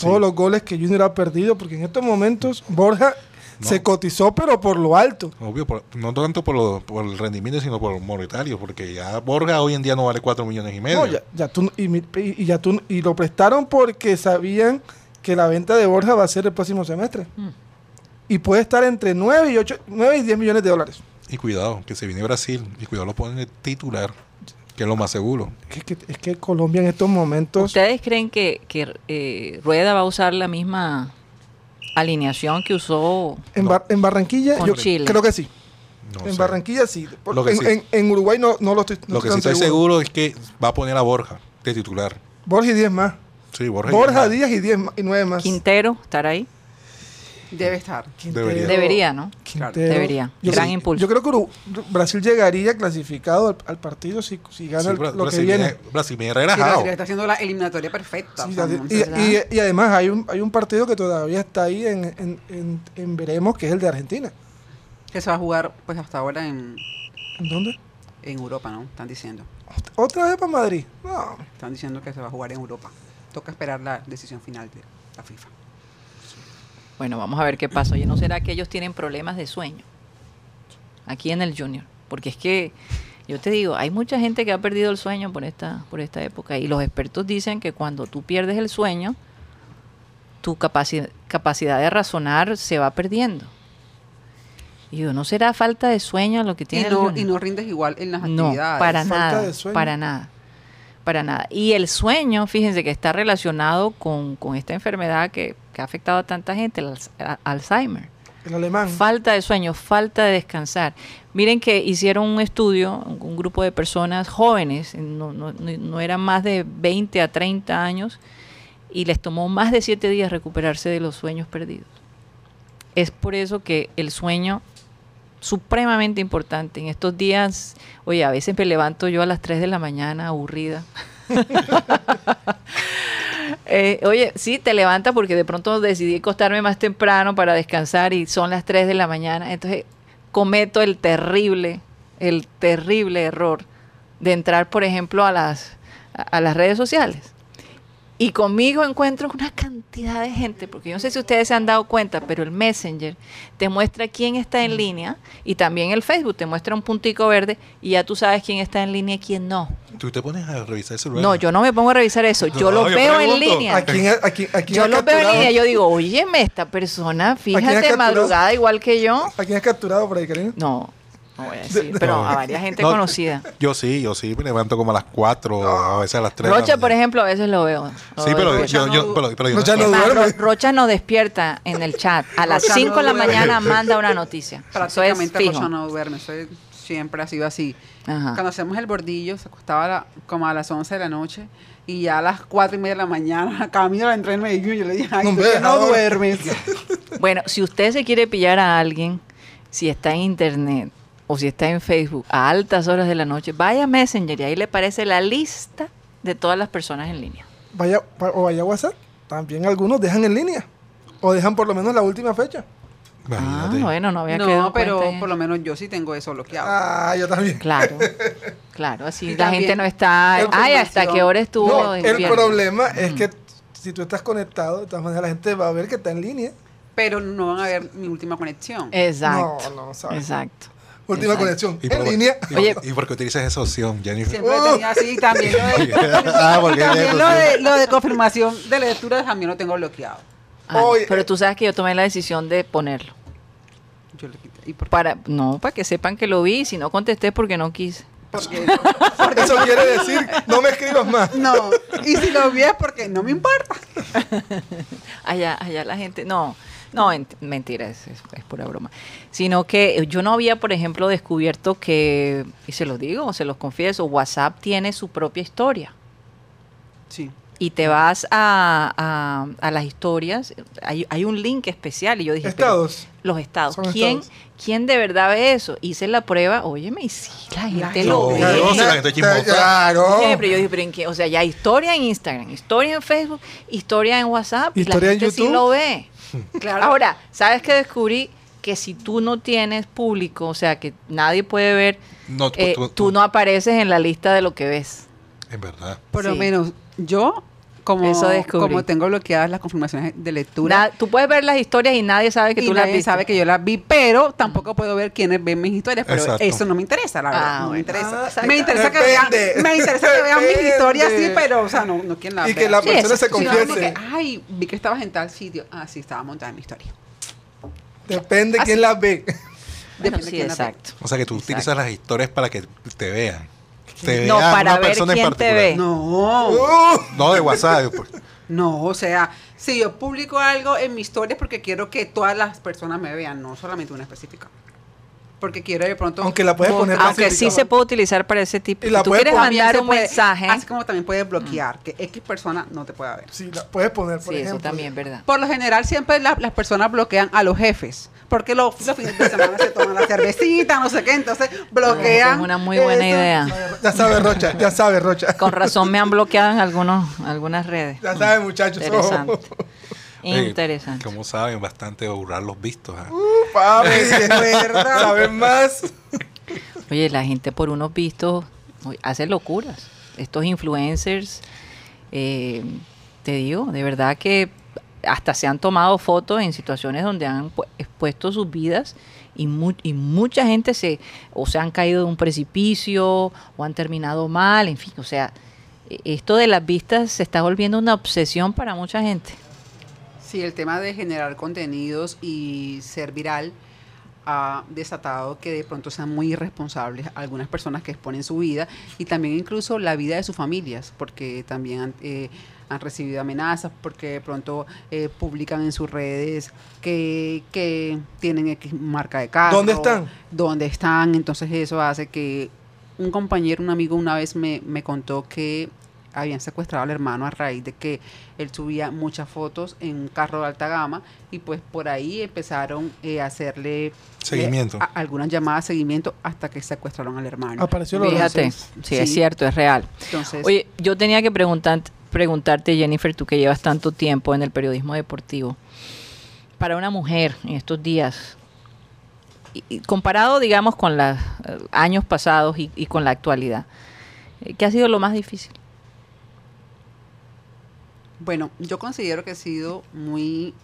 todos los goles que Junior ha perdido, porque en estos momentos Borja se cotizó, pero por lo alto. Obvio, no tanto por, por el rendimiento, sino por el monetario, porque ya Borja hoy en día no vale 4 millones y medio. ya, ya tú, y, ya tú, y lo prestaron porque sabían que la venta de Borja va a ser el próximo semestre. Mm. Y puede estar entre 9 y, 8, 9 y 10 millones de dólares. Y cuidado, que se viene Brasil, y cuidado lo ponen titular, que es lo más seguro. Es que, es que Colombia en estos momentos... ¿Ustedes creen que, que eh, Rueda va a usar la misma alineación que usó en, en Barranquilla, yo creo que sí. en Barranquilla sí. en, Uruguay no, no lo estoy Lo que sí estoy seguro. es que va a poner a Borja de titular. Borja y 10 más. Sí, Borja, Borja Díaz y 10 y 9 más. Quintero, estar ahí. Debe estar. Debería. ¿no? Debería. Gran impulso. Yo creo que Brasil llegaría clasificado al, partido si, si gana lo que viene. Brasil viene relajado. Brasil está haciendo la eliminatoria perfecta. y, además hay un, hay un partido que todavía está ahí en, en, en, veremos, que es el de Argentina. Que se va a jugar pues hasta ahora en... ¿En dónde? En Europa, ¿no? Están diciendo. ¿Otra vez para Madrid? No. Están diciendo que se va a jugar en Europa. Toca esperar la decisión final de la FIFA. Bueno, vamos a ver qué pasa. Oye, ¿no será que ellos tienen problemas de sueño? Aquí en el Junior. Porque es que, yo te digo, hay mucha gente que ha perdido el sueño por esta, por esta época. Y los expertos dicen que cuando tú pierdes el sueño, tu capacidad, capacidad de razonar se va perdiendo. Y digo, ¿no será falta de sueño lo que tiene y no, Y no rindes igual en las actividades. No, para nada, para nada para nada. Y el sueño, fíjense que está relacionado con, esta enfermedad que, ha afectado a tanta gente, el Alzheimer. El alemán. Falta de sueño, falta de descansar. Miren que hicieron un estudio, un grupo de personas jóvenes, no, no, no eran más de 20 a 30 años, y les tomó más de 7 días recuperarse de los sueños perdidos. Es por eso que el sueño supremamente importante. En estos días, oye, a veces me levanto yo a las 3 de la mañana aburrida. Eh, oye, sí, te levanta porque de pronto decidí acostarme más temprano para descansar y son las 3 de la mañana. Entonces cometo el terrible, el terrible error de entrar, por ejemplo, a las, a las redes sociales y conmigo encuentro una cantidad de gente, porque yo no sé si ustedes se han dado cuenta, pero el Messenger te muestra quién está en línea y también el Facebook te muestra un puntico verde y ya tú sabes quién está en línea y quién no. ¿Tú te pones a revisar eso? No, yo no me pongo a revisar eso, yo lo veo en línea. yo lo veo en línea, yo digo, óyeme, esta persona, fíjate, madrugada igual que yo. ¿A quién has capturado por ahí, Karina? No, no voy a decir, pero a varias gente conocida. Yo sí, yo sí, me levanto como a las 4, a veces a las 3. Rocha, por ejemplo, a veces lo veo. sí, pero yo, yo, pero, Rocha, no duerme. Rocha no despierta en el chat. A las 5 de la mañana manda una noticia. Prácticamente Rocha no duerme. Soy, siempre ha sido así. Cuando hacemos el bordillo, se acostaba como a las 11 de la noche y ya a las 4 y media de la mañana, camino a la en Medellín, yo le dije, ay, no, no duermes? bueno, si usted se quiere pillar a alguien, si está en internet, o si está en Facebook a altas horas de la noche, vaya a Messenger y ahí le aparece la lista de todas las personas en línea. Vaya, o vaya a WhatsApp, también algunos dejan en línea, o dejan por lo menos la última fecha. Ah, bueno, no había No, pero por lo menos yo sí tengo eso bloqueado. Ah, yo también. Claro, claro, así la gente no está... Ay, ¿hasta qué hora estuvo? el problema es que si tú estás conectado, de todas maneras la gente va a ver que está en línea. Pero no van a ver mi última conexión. Exacto. No, no, Exacto. Última conexión. ¿Y en línea. Y, Oye, ¿Y por qué utilizas esa opción, Jennifer? Siempre oh. tenía así también. Lo de, ah, también lo de, lo de confirmación de lectura también lo tengo bloqueado. Ah, pero tú sabes que yo tomé la decisión de ponerlo. Yo le quité. ¿Y por Para, no, para que sepan que lo vi. Si no contesté porque no quise. Porque, eso quiere decir, no me escribas más. No, y si lo vi es porque no me importa. allá, allá la gente, no, no, mentira, es, es, pura broma. Sino que yo no había, por ejemplo, descubierto que, y se los digo, se los confieso, WhatsApp tiene su propia historia. Sí y te vas a, a, las historias, hay, hay, un link especial y yo dije... Estados. Los estados. ¿Quién, ¿Quién de verdad ve eso? Hice la prueba, óyeme, y sí, la gente lo ve. Claro. pero yo dije, pero en qué? O sea, ya historia en Instagram, historia en Facebook, historia en WhatsApp, historia y la gente en YouTube? sí lo ve. Claro. Ahora, ¿sabes qué descubrí? Que si tú no tienes público, o sea, que nadie puede ver, no, tú, eh, tú, no apareces en la lista de lo que ves. Es verdad. Por lo menos yo como, como tengo bloqueadas las confirmaciones de lectura. tú puedes ver las historias y nadie sabe que tú las viste. sabe que yo las vi, pero tampoco puedo ver quiénes ven mis historias, pero eso no me interesa, la verdad. no me interesa. Ah, me interesa que vean, me interesa que vean mis historias, sí, pero o sea, no, no quién la Y que la persona se confiese. ay, vi que estabas en tal sitio. Ah, sí, estaba montada en mi historia. Depende quién las ve. Depende sí, exacto. O sea, que tú utilizas las historias para que te vean no, para ver quién te ve. No. no, de WhatsApp. Pues. No, o sea, si yo publico algo en mi historia porque quiero que todas las personas me vean, no solamente una específica. Porque quiero de pronto. Aunque la puedes poner. Aunque sí se puede utilizar para ese tipo. Y la tú quieres mandar un mensaje. Así como también puedes bloquear que X persona no te pueda ver. Sí, la puedes poner, por sí, ejemplo. eso también, ¿verdad? Por lo general, siempre las personas bloquean a los jefes porque los, fines de semana se toman la cervecita, no sé qué, entonces bloquean. es una muy buena idea. Ya sabe Rocha, ya sabe Rocha. Con razón me han bloqueado en algunos, algunas redes. Ya saben muchachos. Interesante. Interesante. Como saben, bastante borrar los vistos. ¿eh? Uh, papi, es verdad. ¿Saben más? Oye, la gente por unos vistos hace locuras. Estos influencers, eh, te digo, de verdad que hasta se han tomado fotos en situaciones donde han expuesto sus vidas y, y, mucha gente se o se han caído de un precipicio o han terminado mal, en fin, o sea, e, esto de las vistas se está volviendo una obsesión para mucha gente. Sí, el tema de generar contenidos y ser viral ha desatado que de pronto sean muy irresponsables algunas personas que exponen su vida y también incluso la vida de sus familias, porque también eh, han recibido amenazas porque de pronto eh, publican en sus redes que, que tienen X marca de carro. ¿Dónde están? ¿Dónde están? Entonces eso hace que un compañero, un amigo una vez me, me contó que habían secuestrado al hermano a raíz de que él subía muchas fotos en un carro de alta gama y pues por ahí empezaron eh, a hacerle eh, seguimiento. algunas llamadas de seguimiento hasta que secuestraron al hermano. Apareció Fíjate, sí, es cierto, es real. Entonces, Oye, yo tenía que preguntar, preguntarte, Jennifer, tú que llevas tanto tiempo en el periodismo deportivo, para una mujer en estos días, y, comparado, digamos, con los eh, años pasados y, con la actualidad, ¿qué ha sido lo más difícil? Bueno, yo considero que he sido muy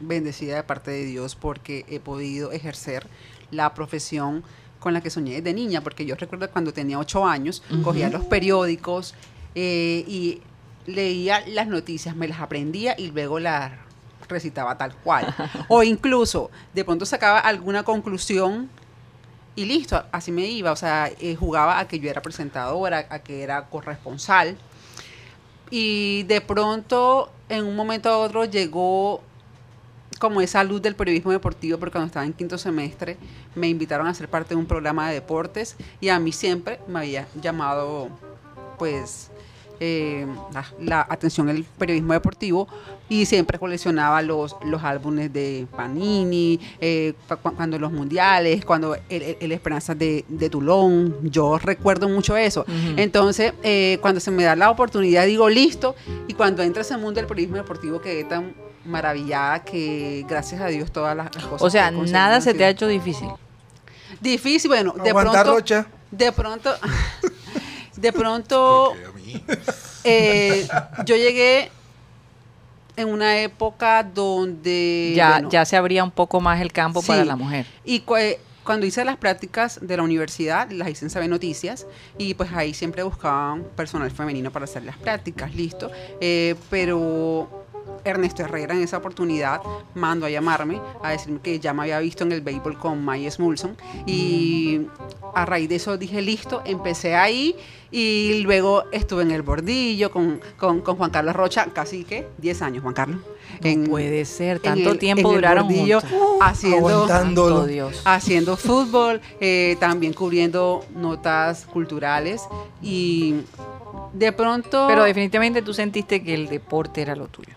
bendecida de parte de Dios porque he podido ejercer la profesión con la que soñé desde niña, porque yo recuerdo cuando tenía ocho años, cogía los periódicos eh, y leía las noticias, me las aprendía y luego las recitaba tal cual. o incluso de pronto sacaba alguna conclusión y listo, así me iba. O sea, eh, jugaba a que yo era presentadora, a que era corresponsal. Y de pronto, en un momento a otro, llegó como esa luz del periodismo deportivo, porque cuando estaba en quinto semestre me invitaron a ser parte de un programa de deportes y a mí siempre me había llamado, pues, eh, la, atención el periodismo deportivo y siempre coleccionaba los, los álbumes de Panini, eh, cuando los mundiales, cuando el, Esperanza de, de, Toulon, yo recuerdo mucho eso. Entonces, eh, cuando se me da la oportunidad, digo, listo, y cuando entra ese mundo del periodismo deportivo quedé tan maravillada que gracias a Dios todas las, cosas... O sea, nada se te ha hecho difícil. Difícil, bueno, de pronto... De pronto... de pronto eh, yo llegué en una época donde... Ya, ya se abría un poco más el campo para la mujer. Y cuando hice las prácticas de la universidad, las hice en Sabe Noticias, y pues ahí siempre buscaban personal femenino para hacer las prácticas, listo. Eh, pero Ernesto Herrera en esa oportunidad mandó a llamarme a decirme que ya me había visto en el béisbol con Myers Mulson. Y a raíz de eso dije listo, empecé ahí y luego estuve en el bordillo con, con, Juan Carlos Rocha, casi que 10 años, Juan Carlos. No puede ser, tanto tiempo duraron bordillo, haciendo, haciendo fútbol, eh, también cubriendo notas culturales y de pronto... Pero definitivamente tú sentiste que el deporte era lo tuyo.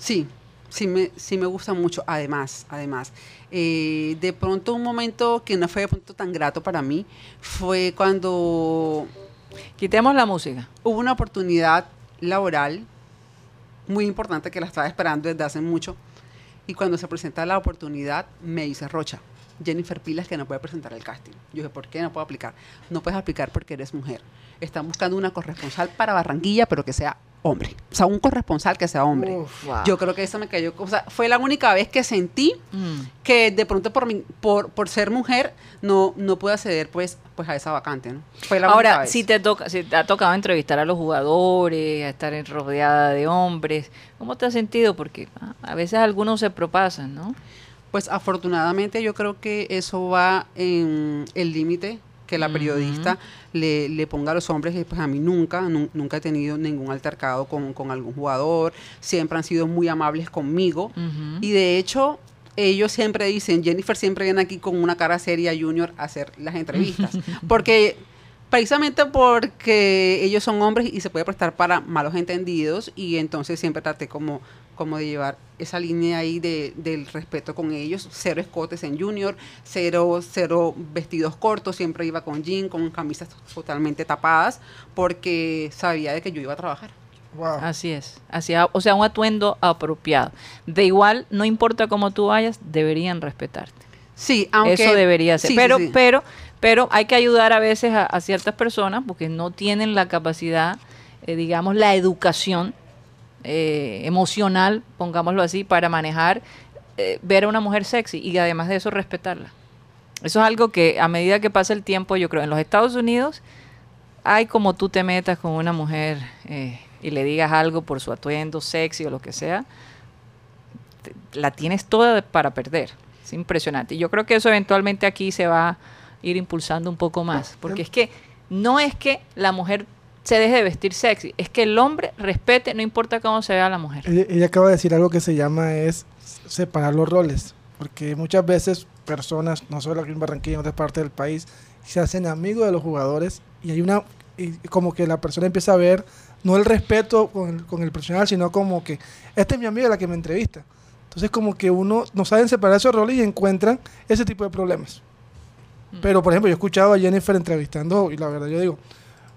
Sí, sí me, sí me gusta mucho. Además, además, eh, de pronto un momento que no fue de pronto tan grato para mí fue cuando... Quitemos la música. Hubo una oportunidad laboral muy importante que la estaba esperando desde hace mucho. Y cuando se presenta la oportunidad, me dice Rocha, Jennifer Pilas que no puede presentar el casting. Yo dije, ¿por qué no puedo aplicar? No puedes aplicar porque eres mujer. Están buscando una corresponsal para Barranquilla, pero que sea hombre. O sea, un corresponsal que sea hombre. Yo creo que eso me cayó. O sea, fue la única vez que sentí mm. que de pronto por, por, por ser mujer no, no pude acceder pues, pues a esa vacante. ¿no? Fue la Ahora, si te toca, si te ha tocado entrevistar a los jugadores, a estar rodeada de hombres, ¿cómo te has sentido? Porque a veces algunos se propasan, ¿no? Pues afortunadamente yo creo que eso va en el límite que la periodista le, le, ponga a los hombres, y pues a mí nunca, nunca he tenido ningún altercado con, con, algún jugador, siempre han sido muy amables conmigo. Y de hecho ellos siempre dicen, Jennifer siempre viene aquí con una cara seria Junior a hacer las entrevistas, porque precisamente porque ellos son hombres y se puede prestar para malos entendidos y entonces siempre traté como como de llevar esa línea ahí de, del respeto con ellos, cero escotes en junior, cero, cero vestidos cortos, siempre iba con jean, con camisas totalmente tapadas, porque sabía de que yo iba a trabajar. Así es, así, o sea, un atuendo apropiado. De igual, no importa cómo tú vayas, deberían respetarte. Sí, aunque eso debería ser. pero, pero, pero hay que ayudar a veces a, ciertas personas porque no tienen la capacidad, eh, digamos, la educación eh, emocional, pongámoslo así, para manejar, eh, ver a una mujer sexy y además de eso respetarla. Eso es algo que a medida que pasa el tiempo, yo creo, en los Estados Unidos hay como tú te metas con una mujer eh, y le digas algo por su atuendo sexy o lo que sea, la tienes toda para perder. Es impresionante. Y yo creo que eso eventualmente aquí se va a ir impulsando un poco más, porque es que no es que la mujer se deje de vestir sexy. Es que el hombre respete, no importa cómo se vea la mujer. Ella, acaba de decir algo que se llama es separar los roles. Porque muchas veces personas, no solo aquí en Barranquilla, en otras partes del país, se hacen amigos de los jugadores y hay una, y como que la persona empieza a ver no el respeto con el, con el profesional, sino como que esta es mi amiga la que me entrevista. Entonces como que uno no saben separar esos roles y encuentran ese tipo de problemas. Mm. Pero por ejemplo, yo he escuchado a Jennifer entrevistando y la verdad yo digo,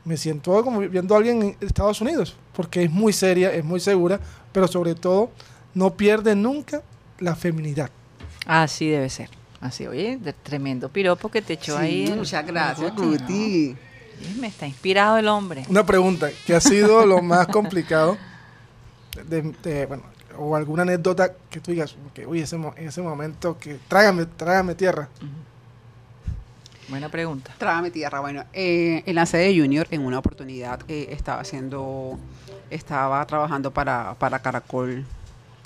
me siento como viendo a alguien en Estados Unidos, porque es muy seria, es muy segura, pero sobre todo no pierde nunca la feminidad. Así debe ser. Así, oye, de tremendo piropo que te echó ahí. Muchas gracias, Cuti. Me está inspirado el hombre. Una pregunta, ¿qué ha sido lo más complicado de, bueno, o alguna anécdota que tú digas, que, uy, ese, en ese momento que trágame, trágame tierra? Buena pregunta. Trágame tierra. Bueno, eh, en la sede Junior, en una oportunidad, eh, estaba haciendo, estaba trabajando para, para Caracol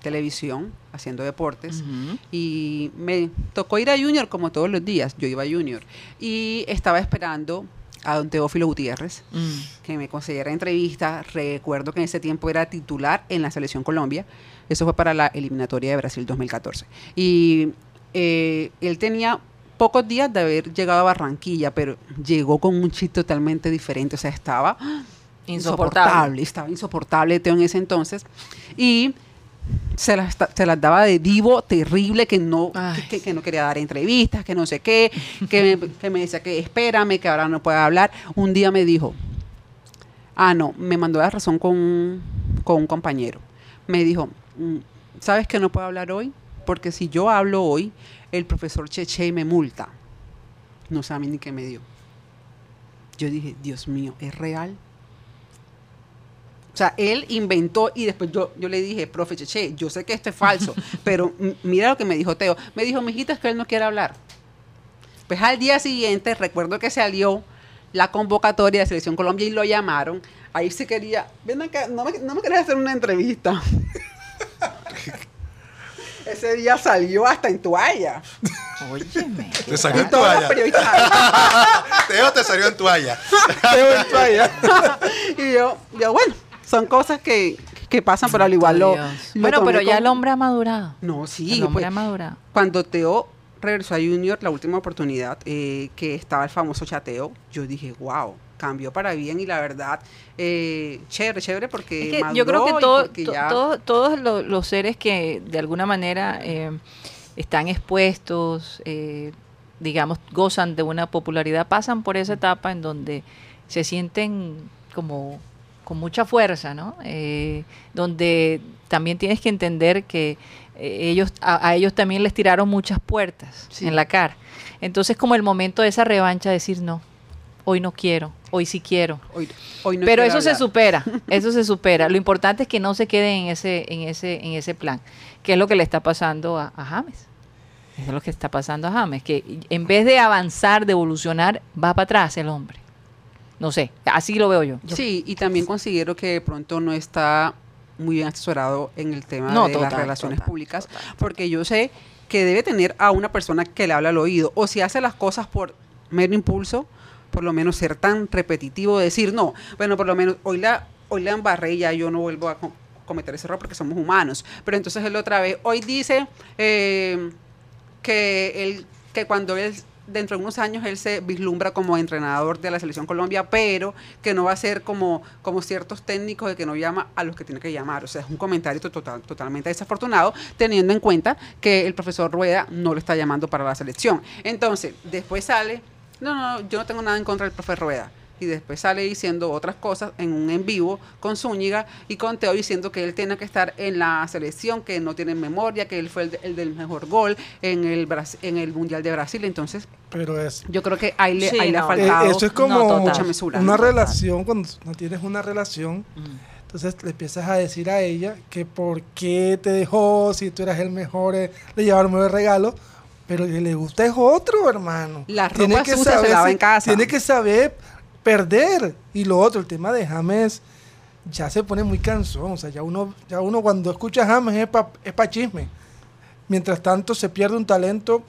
Televisión, haciendo deportes, y me tocó ir a Junior como todos los días. Yo iba a Junior y estaba esperando a don Teófilo Gutiérrez, mm. que me concediera entrevista. Recuerdo que en ese tiempo era titular en la Selección Colombia. Eso fue para la eliminatoria de Brasil 2014. Y eh, él tenía pocos días de haber llegado a Barranquilla, pero llegó con un chip totalmente diferente, o sea, estaba insoportable, estaba insoportable Teo en ese entonces, y se las, se las daba de vivo, terrible, que no, que, no quería dar entrevistas, que no sé qué, que me, que me decía que espérame, que ahora no puedo hablar. Un día me dijo, ah, no, me mandó la razón con, con un compañero. Me dijo, mm, ¿sabes que no puedo hablar hoy? Porque si yo hablo hoy, el profesor Cheche me multa. No sabe ni qué me dio. Yo dije, Dios mío, ¿es real? O sea, él inventó y después yo, yo le dije, profe Cheche, yo sé que esto es falso, pero mira lo que me dijo Teo. Me dijo, mijita, es que él no quiere hablar. Pues al día siguiente, recuerdo que salió la convocatoria de Selección Colombia y lo llamaron. Ahí se quería, ven acá, no me, no me querías hacer una entrevista. Ese día salió hasta en toalla. Óyeme. Te salió en toalla. Teo te salió en toalla. Teo en toalla. y yo, yo, bueno, son cosas que, que pasan, pero al igual lo, Bueno, pero ya el hombre ha madurado. No, sí. El hombre pues, ha madurado. Cuando Teo regresó a Junior, la última oportunidad, eh, que estaba el famoso chateo, yo dije, wow, cambió para bien y la verdad, eh, chévere, chévere porque... yo creo que todo, todos los, seres que de alguna manera eh, están expuestos, eh, digamos, gozan de una popularidad, pasan por esa etapa en donde se sienten como con mucha fuerza, ¿no? donde también tienes que entender que ellos a, ellos también les tiraron muchas puertas en la cara. Entonces como el momento de esa revancha, decir no, hoy no quiero, hoy sí quiero. Hoy, hoy no Pero eso se supera, eso se supera. Lo importante es que no se quede en ese, en ese, en ese plan, que es lo que le está pasando a, James. Eso es lo que está pasando a James, que en vez de avanzar, de evolucionar, va para atrás el hombre. No sé, así lo veo yo. Sí, y también considero que de pronto no está muy bien asesorado en el tema de las relaciones públicas, porque yo sé que debe tener a una persona que le habla al oído, o si hace las cosas por mero impulso, por lo menos ser tan repetitivo, decir, no, bueno, por lo menos hoy la, hoy la embarré y ya yo no vuelvo a cometer ese error porque somos humanos. Pero entonces él otra vez, hoy dice eh, que, él, que cuando él dentro de unos años él se vislumbra como entrenador de la selección Colombia, pero que no va a ser como, como ciertos técnicos de que no llama a los que tiene que llamar. O sea, es un comentario total, totalmente desafortunado, teniendo en cuenta que el profesor Rueda no lo está llamando para la selección. Entonces, después sale no, no, yo no tengo nada en contra del profe Rueda. Y después sale diciendo otras cosas en un en vivo con Zúñiga y con Teo diciendo que él tiene que estar en la selección, que no tiene memoria, que él fue el, del mejor gol en el en el Mundial de Brasil. Entonces, pero es, yo creo que ahí le, ha faltado eh, Eso es como mucha mesura. Una relación, cuando no tienes una relación, entonces le empiezas a decir a ella que por qué te dejó, si tú eras el mejor, eh, le llevaron un regalo pero que le gusta es otro, hermano. La ropa tiene que saber, se lava en casa. Tiene que saber perder. Y lo otro, el tema de James ya se pone muy cansón. O sea, ya uno, ya uno cuando escucha James es para es pa chisme. Mientras tanto, se pierde un talento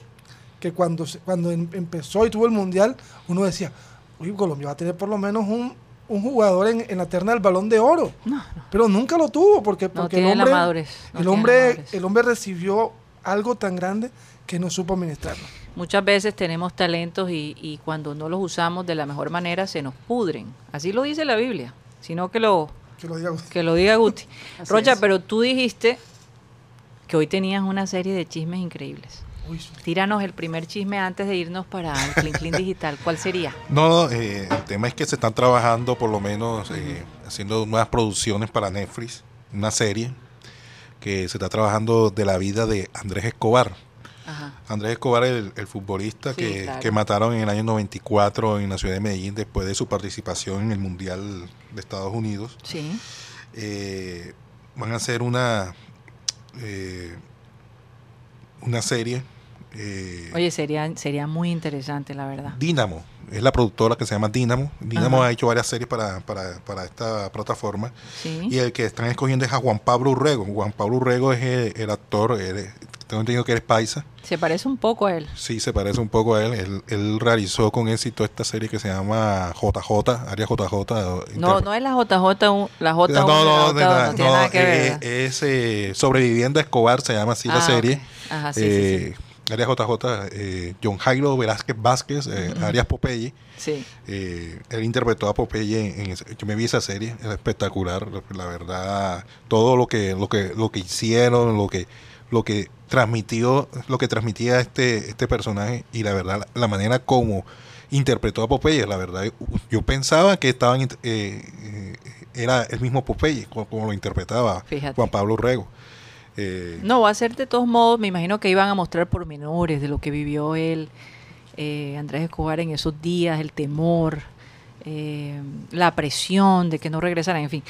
que cuando, cuando em, empezó y tuvo el mundial, uno decía, uy, Colombia va a tener por lo menos un, jugador en, la terna del balón de oro. Pero nunca lo tuvo porque, porque el hombre, el, hombre el hombre recibió algo tan grande que no supo administrarlo. Muchas veces tenemos talentos y, cuando no los usamos de la mejor manera se nos pudren. Así lo dice la Biblia, sino que lo, que lo diga Guti. Que lo diga Guti. Rocha, pero tú dijiste que hoy tenías una serie de chismes increíbles. Tíranos el primer chisme antes de irnos para el Clean Clean Digital. ¿Cuál sería? No, eh, el tema es que se están trabajando, por lo menos, eh, haciendo nuevas producciones para Netflix, una serie que se está trabajando de la vida de Andrés Escobar. Andrés Escobar, el, el futbolista que, mataron en el año 94 en la ciudad de Medellín después de su participación en el Mundial de Estados Unidos. Sí. Eh, van a hacer una, eh, una serie. Eh, Oye, sería, sería muy interesante, la verdad. Dínamo, es la productora que se llama Dínamo. Dínamo ha hecho varias series para, para, para esta plataforma. Y el que están escogiendo es a Juan Pablo Urrego. Juan Pablo Urrego es el, actor, tengo entendido que eres paisa. Se parece un poco a él. Sí, se parece un poco a él. Él, realizó con éxito esta serie que se llama JJ, Área JJ. No, no es la JJ, la J. No, no, no, tiene nada que ver. Eh, es eh, Sobreviviendo a Escobar, se llama así la ah, serie. Ajá, sí, sí, sí. Área JJ, eh, John Jairo Velázquez Vázquez, eh, Arias Popeye. Sí. Eh, él interpretó a Popeye en, yo me vi esa serie, es espectacular, la verdad, todo lo que lo que lo que hicieron, lo que lo que transmitió, lo que transmitía este, este personaje y la verdad, la, manera como interpretó a Popeye, la verdad, yo pensaba que estaban eh, eh, era el mismo Popeye, como, lo interpretaba Juan Pablo Rego. Eh, no, va a ser de todos modos, me imagino que iban a mostrar pormenores de lo que vivió él, Andrés Escobar en esos días, el temor, la presión de que no regresara, en fin.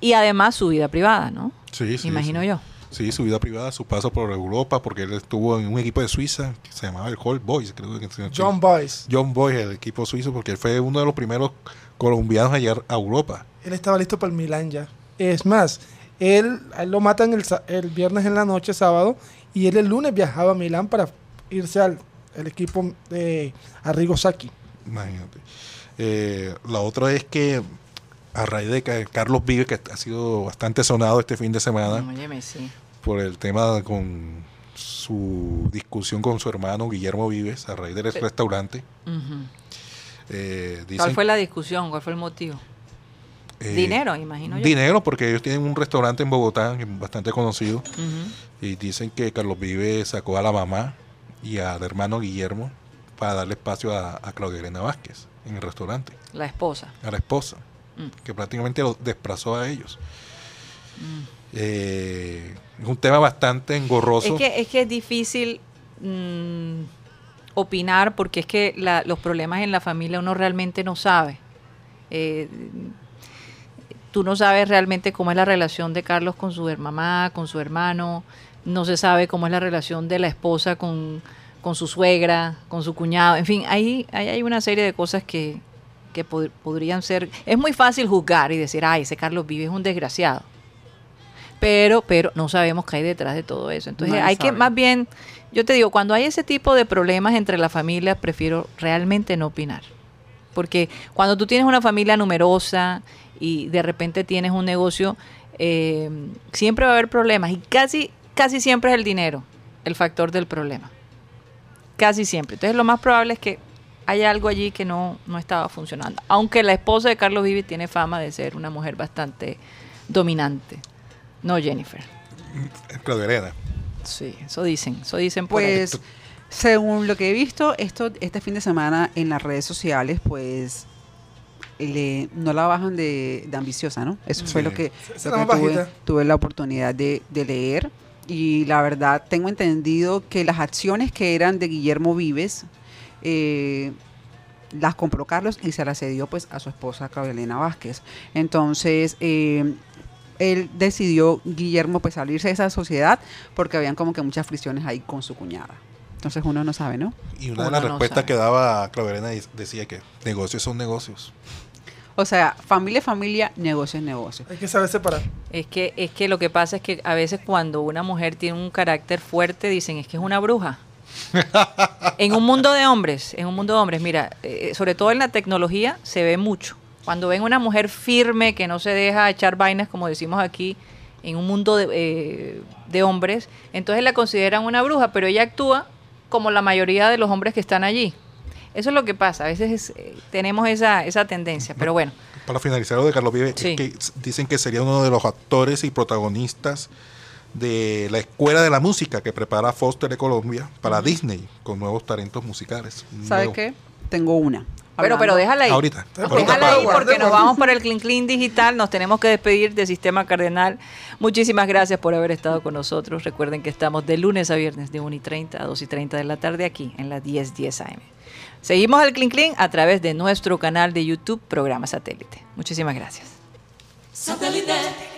Y además su vida privada, ¿no? Sí, sí. Imagino yo. Sí, su vida privada, su paso por Europa, porque él estuvo en un equipo de Suiza que se llamaba el Hall Boys, creo que John Boys. John Boys, el equipo suizo, porque él fue uno de los primeros colombianos a llegar a Europa. Él estaba listo para el Milan ya. Es más, él, lo matan el, el, viernes en la noche, sábado, y él el lunes viajaba a Milán para irse al el equipo de Arrigo Sacchi. Imagínate. Eh, la otra es que a raíz de que Carlos Vive, que ha sido bastante sonado este fin de semana, por el tema con su discusión con su hermano Guillermo Vives a raíz del restaurante. Eh, ¿Cuál fue la discusión? ¿Cuál fue el motivo? Eh, dinero, imagino yo. Dinero, porque ellos tienen un restaurante en Bogotá bastante conocido y dicen que Carlos Vives sacó a la mamá y al hermano Guillermo para darle espacio a, Claudia Elena Vázquez en el restaurante. La esposa. A la esposa, mm. que prácticamente lo desplazó a ellos. Mm. Eh, es un tema bastante engorroso. Es que es, que es difícil mm, opinar porque es que los problemas en la familia uno realmente no sabe. Eh, tú no sabes realmente cómo es la relación de Carlos con su mamá, con su hermano, no se sabe cómo es la relación de la esposa con, su suegra, con su cuñado, en fin, ahí, hay una serie de cosas que, podrían ser... Es muy fácil juzgar y decir, ay, ese Carlos Vive es un desgraciado. Pero, pero no sabemos qué hay detrás de todo eso. Entonces hay que más bien, yo te digo, cuando hay ese tipo de problemas entre las familias, prefiero realmente no opinar. Porque cuando tú tienes una familia numerosa y de repente tienes un negocio, eh, siempre va a haber problemas y casi casi siempre es el dinero el factor del problema. Casi siempre. Entonces lo más probable es que haya algo allí que no, no estaba funcionando. Aunque la esposa de Carlos Vivi tiene fama de ser una mujer bastante dominante. No Jennifer. Claudia Sí, eso dicen, eso dicen Pues, según lo que he visto, esto este fin de semana en las redes sociales, pues le, no la bajan de, ambiciosa, ¿no? Eso fue lo que, tuve, la oportunidad de, de leer y la verdad tengo entendido que las acciones que eran de Guillermo Vives eh, las compró Carlos y se las cedió pues a su esposa Claudia Vázquez. Entonces, eh, él decidió, Guillermo, pues salirse de esa sociedad porque habían como que muchas fricciones ahí con su cuñada. Entonces uno no sabe, ¿no? Y una de las respuestas que daba Claudia decía que negocios son negocios. O sea, familia familia, negocio es negocio. Hay que saber separar. Es que, es que lo que pasa es que a veces cuando una mujer tiene un carácter fuerte, dicen es que es una bruja. En un mundo de hombres, en un mundo de hombres, mira, eh, sobre todo en la tecnología se ve mucho. Cuando ven una mujer firme que no se deja echar vainas, como decimos aquí, en un mundo de, eh, de hombres, entonces la consideran una bruja, pero ella actúa como la mayoría de los hombres que están allí. Eso es lo que pasa, a veces eh, tenemos esa, esa tendencia, pero bueno. Para finalizar lo de Carlos Vive, que dicen que sería uno de los actores y protagonistas de la escuela de la música que prepara Foster de Colombia para Disney con nuevos talentos musicales. ¿Sabes qué? Tengo una. Pero, pero déjala ahí. Ahorita. Déjala ahí porque nos vamos por el Clean Clean Digital. Nos tenemos que despedir de Sistema Cardenal. Muchísimas gracias por haber estado con nosotros. Recuerden que estamos de lunes a viernes de 1 y 30 a 2 y 30 de la tarde aquí en la 1010 10 AM. Seguimos al Clean Clean a través de nuestro canal de YouTube, Programa Satélite. Muchísimas gracias. Satélite.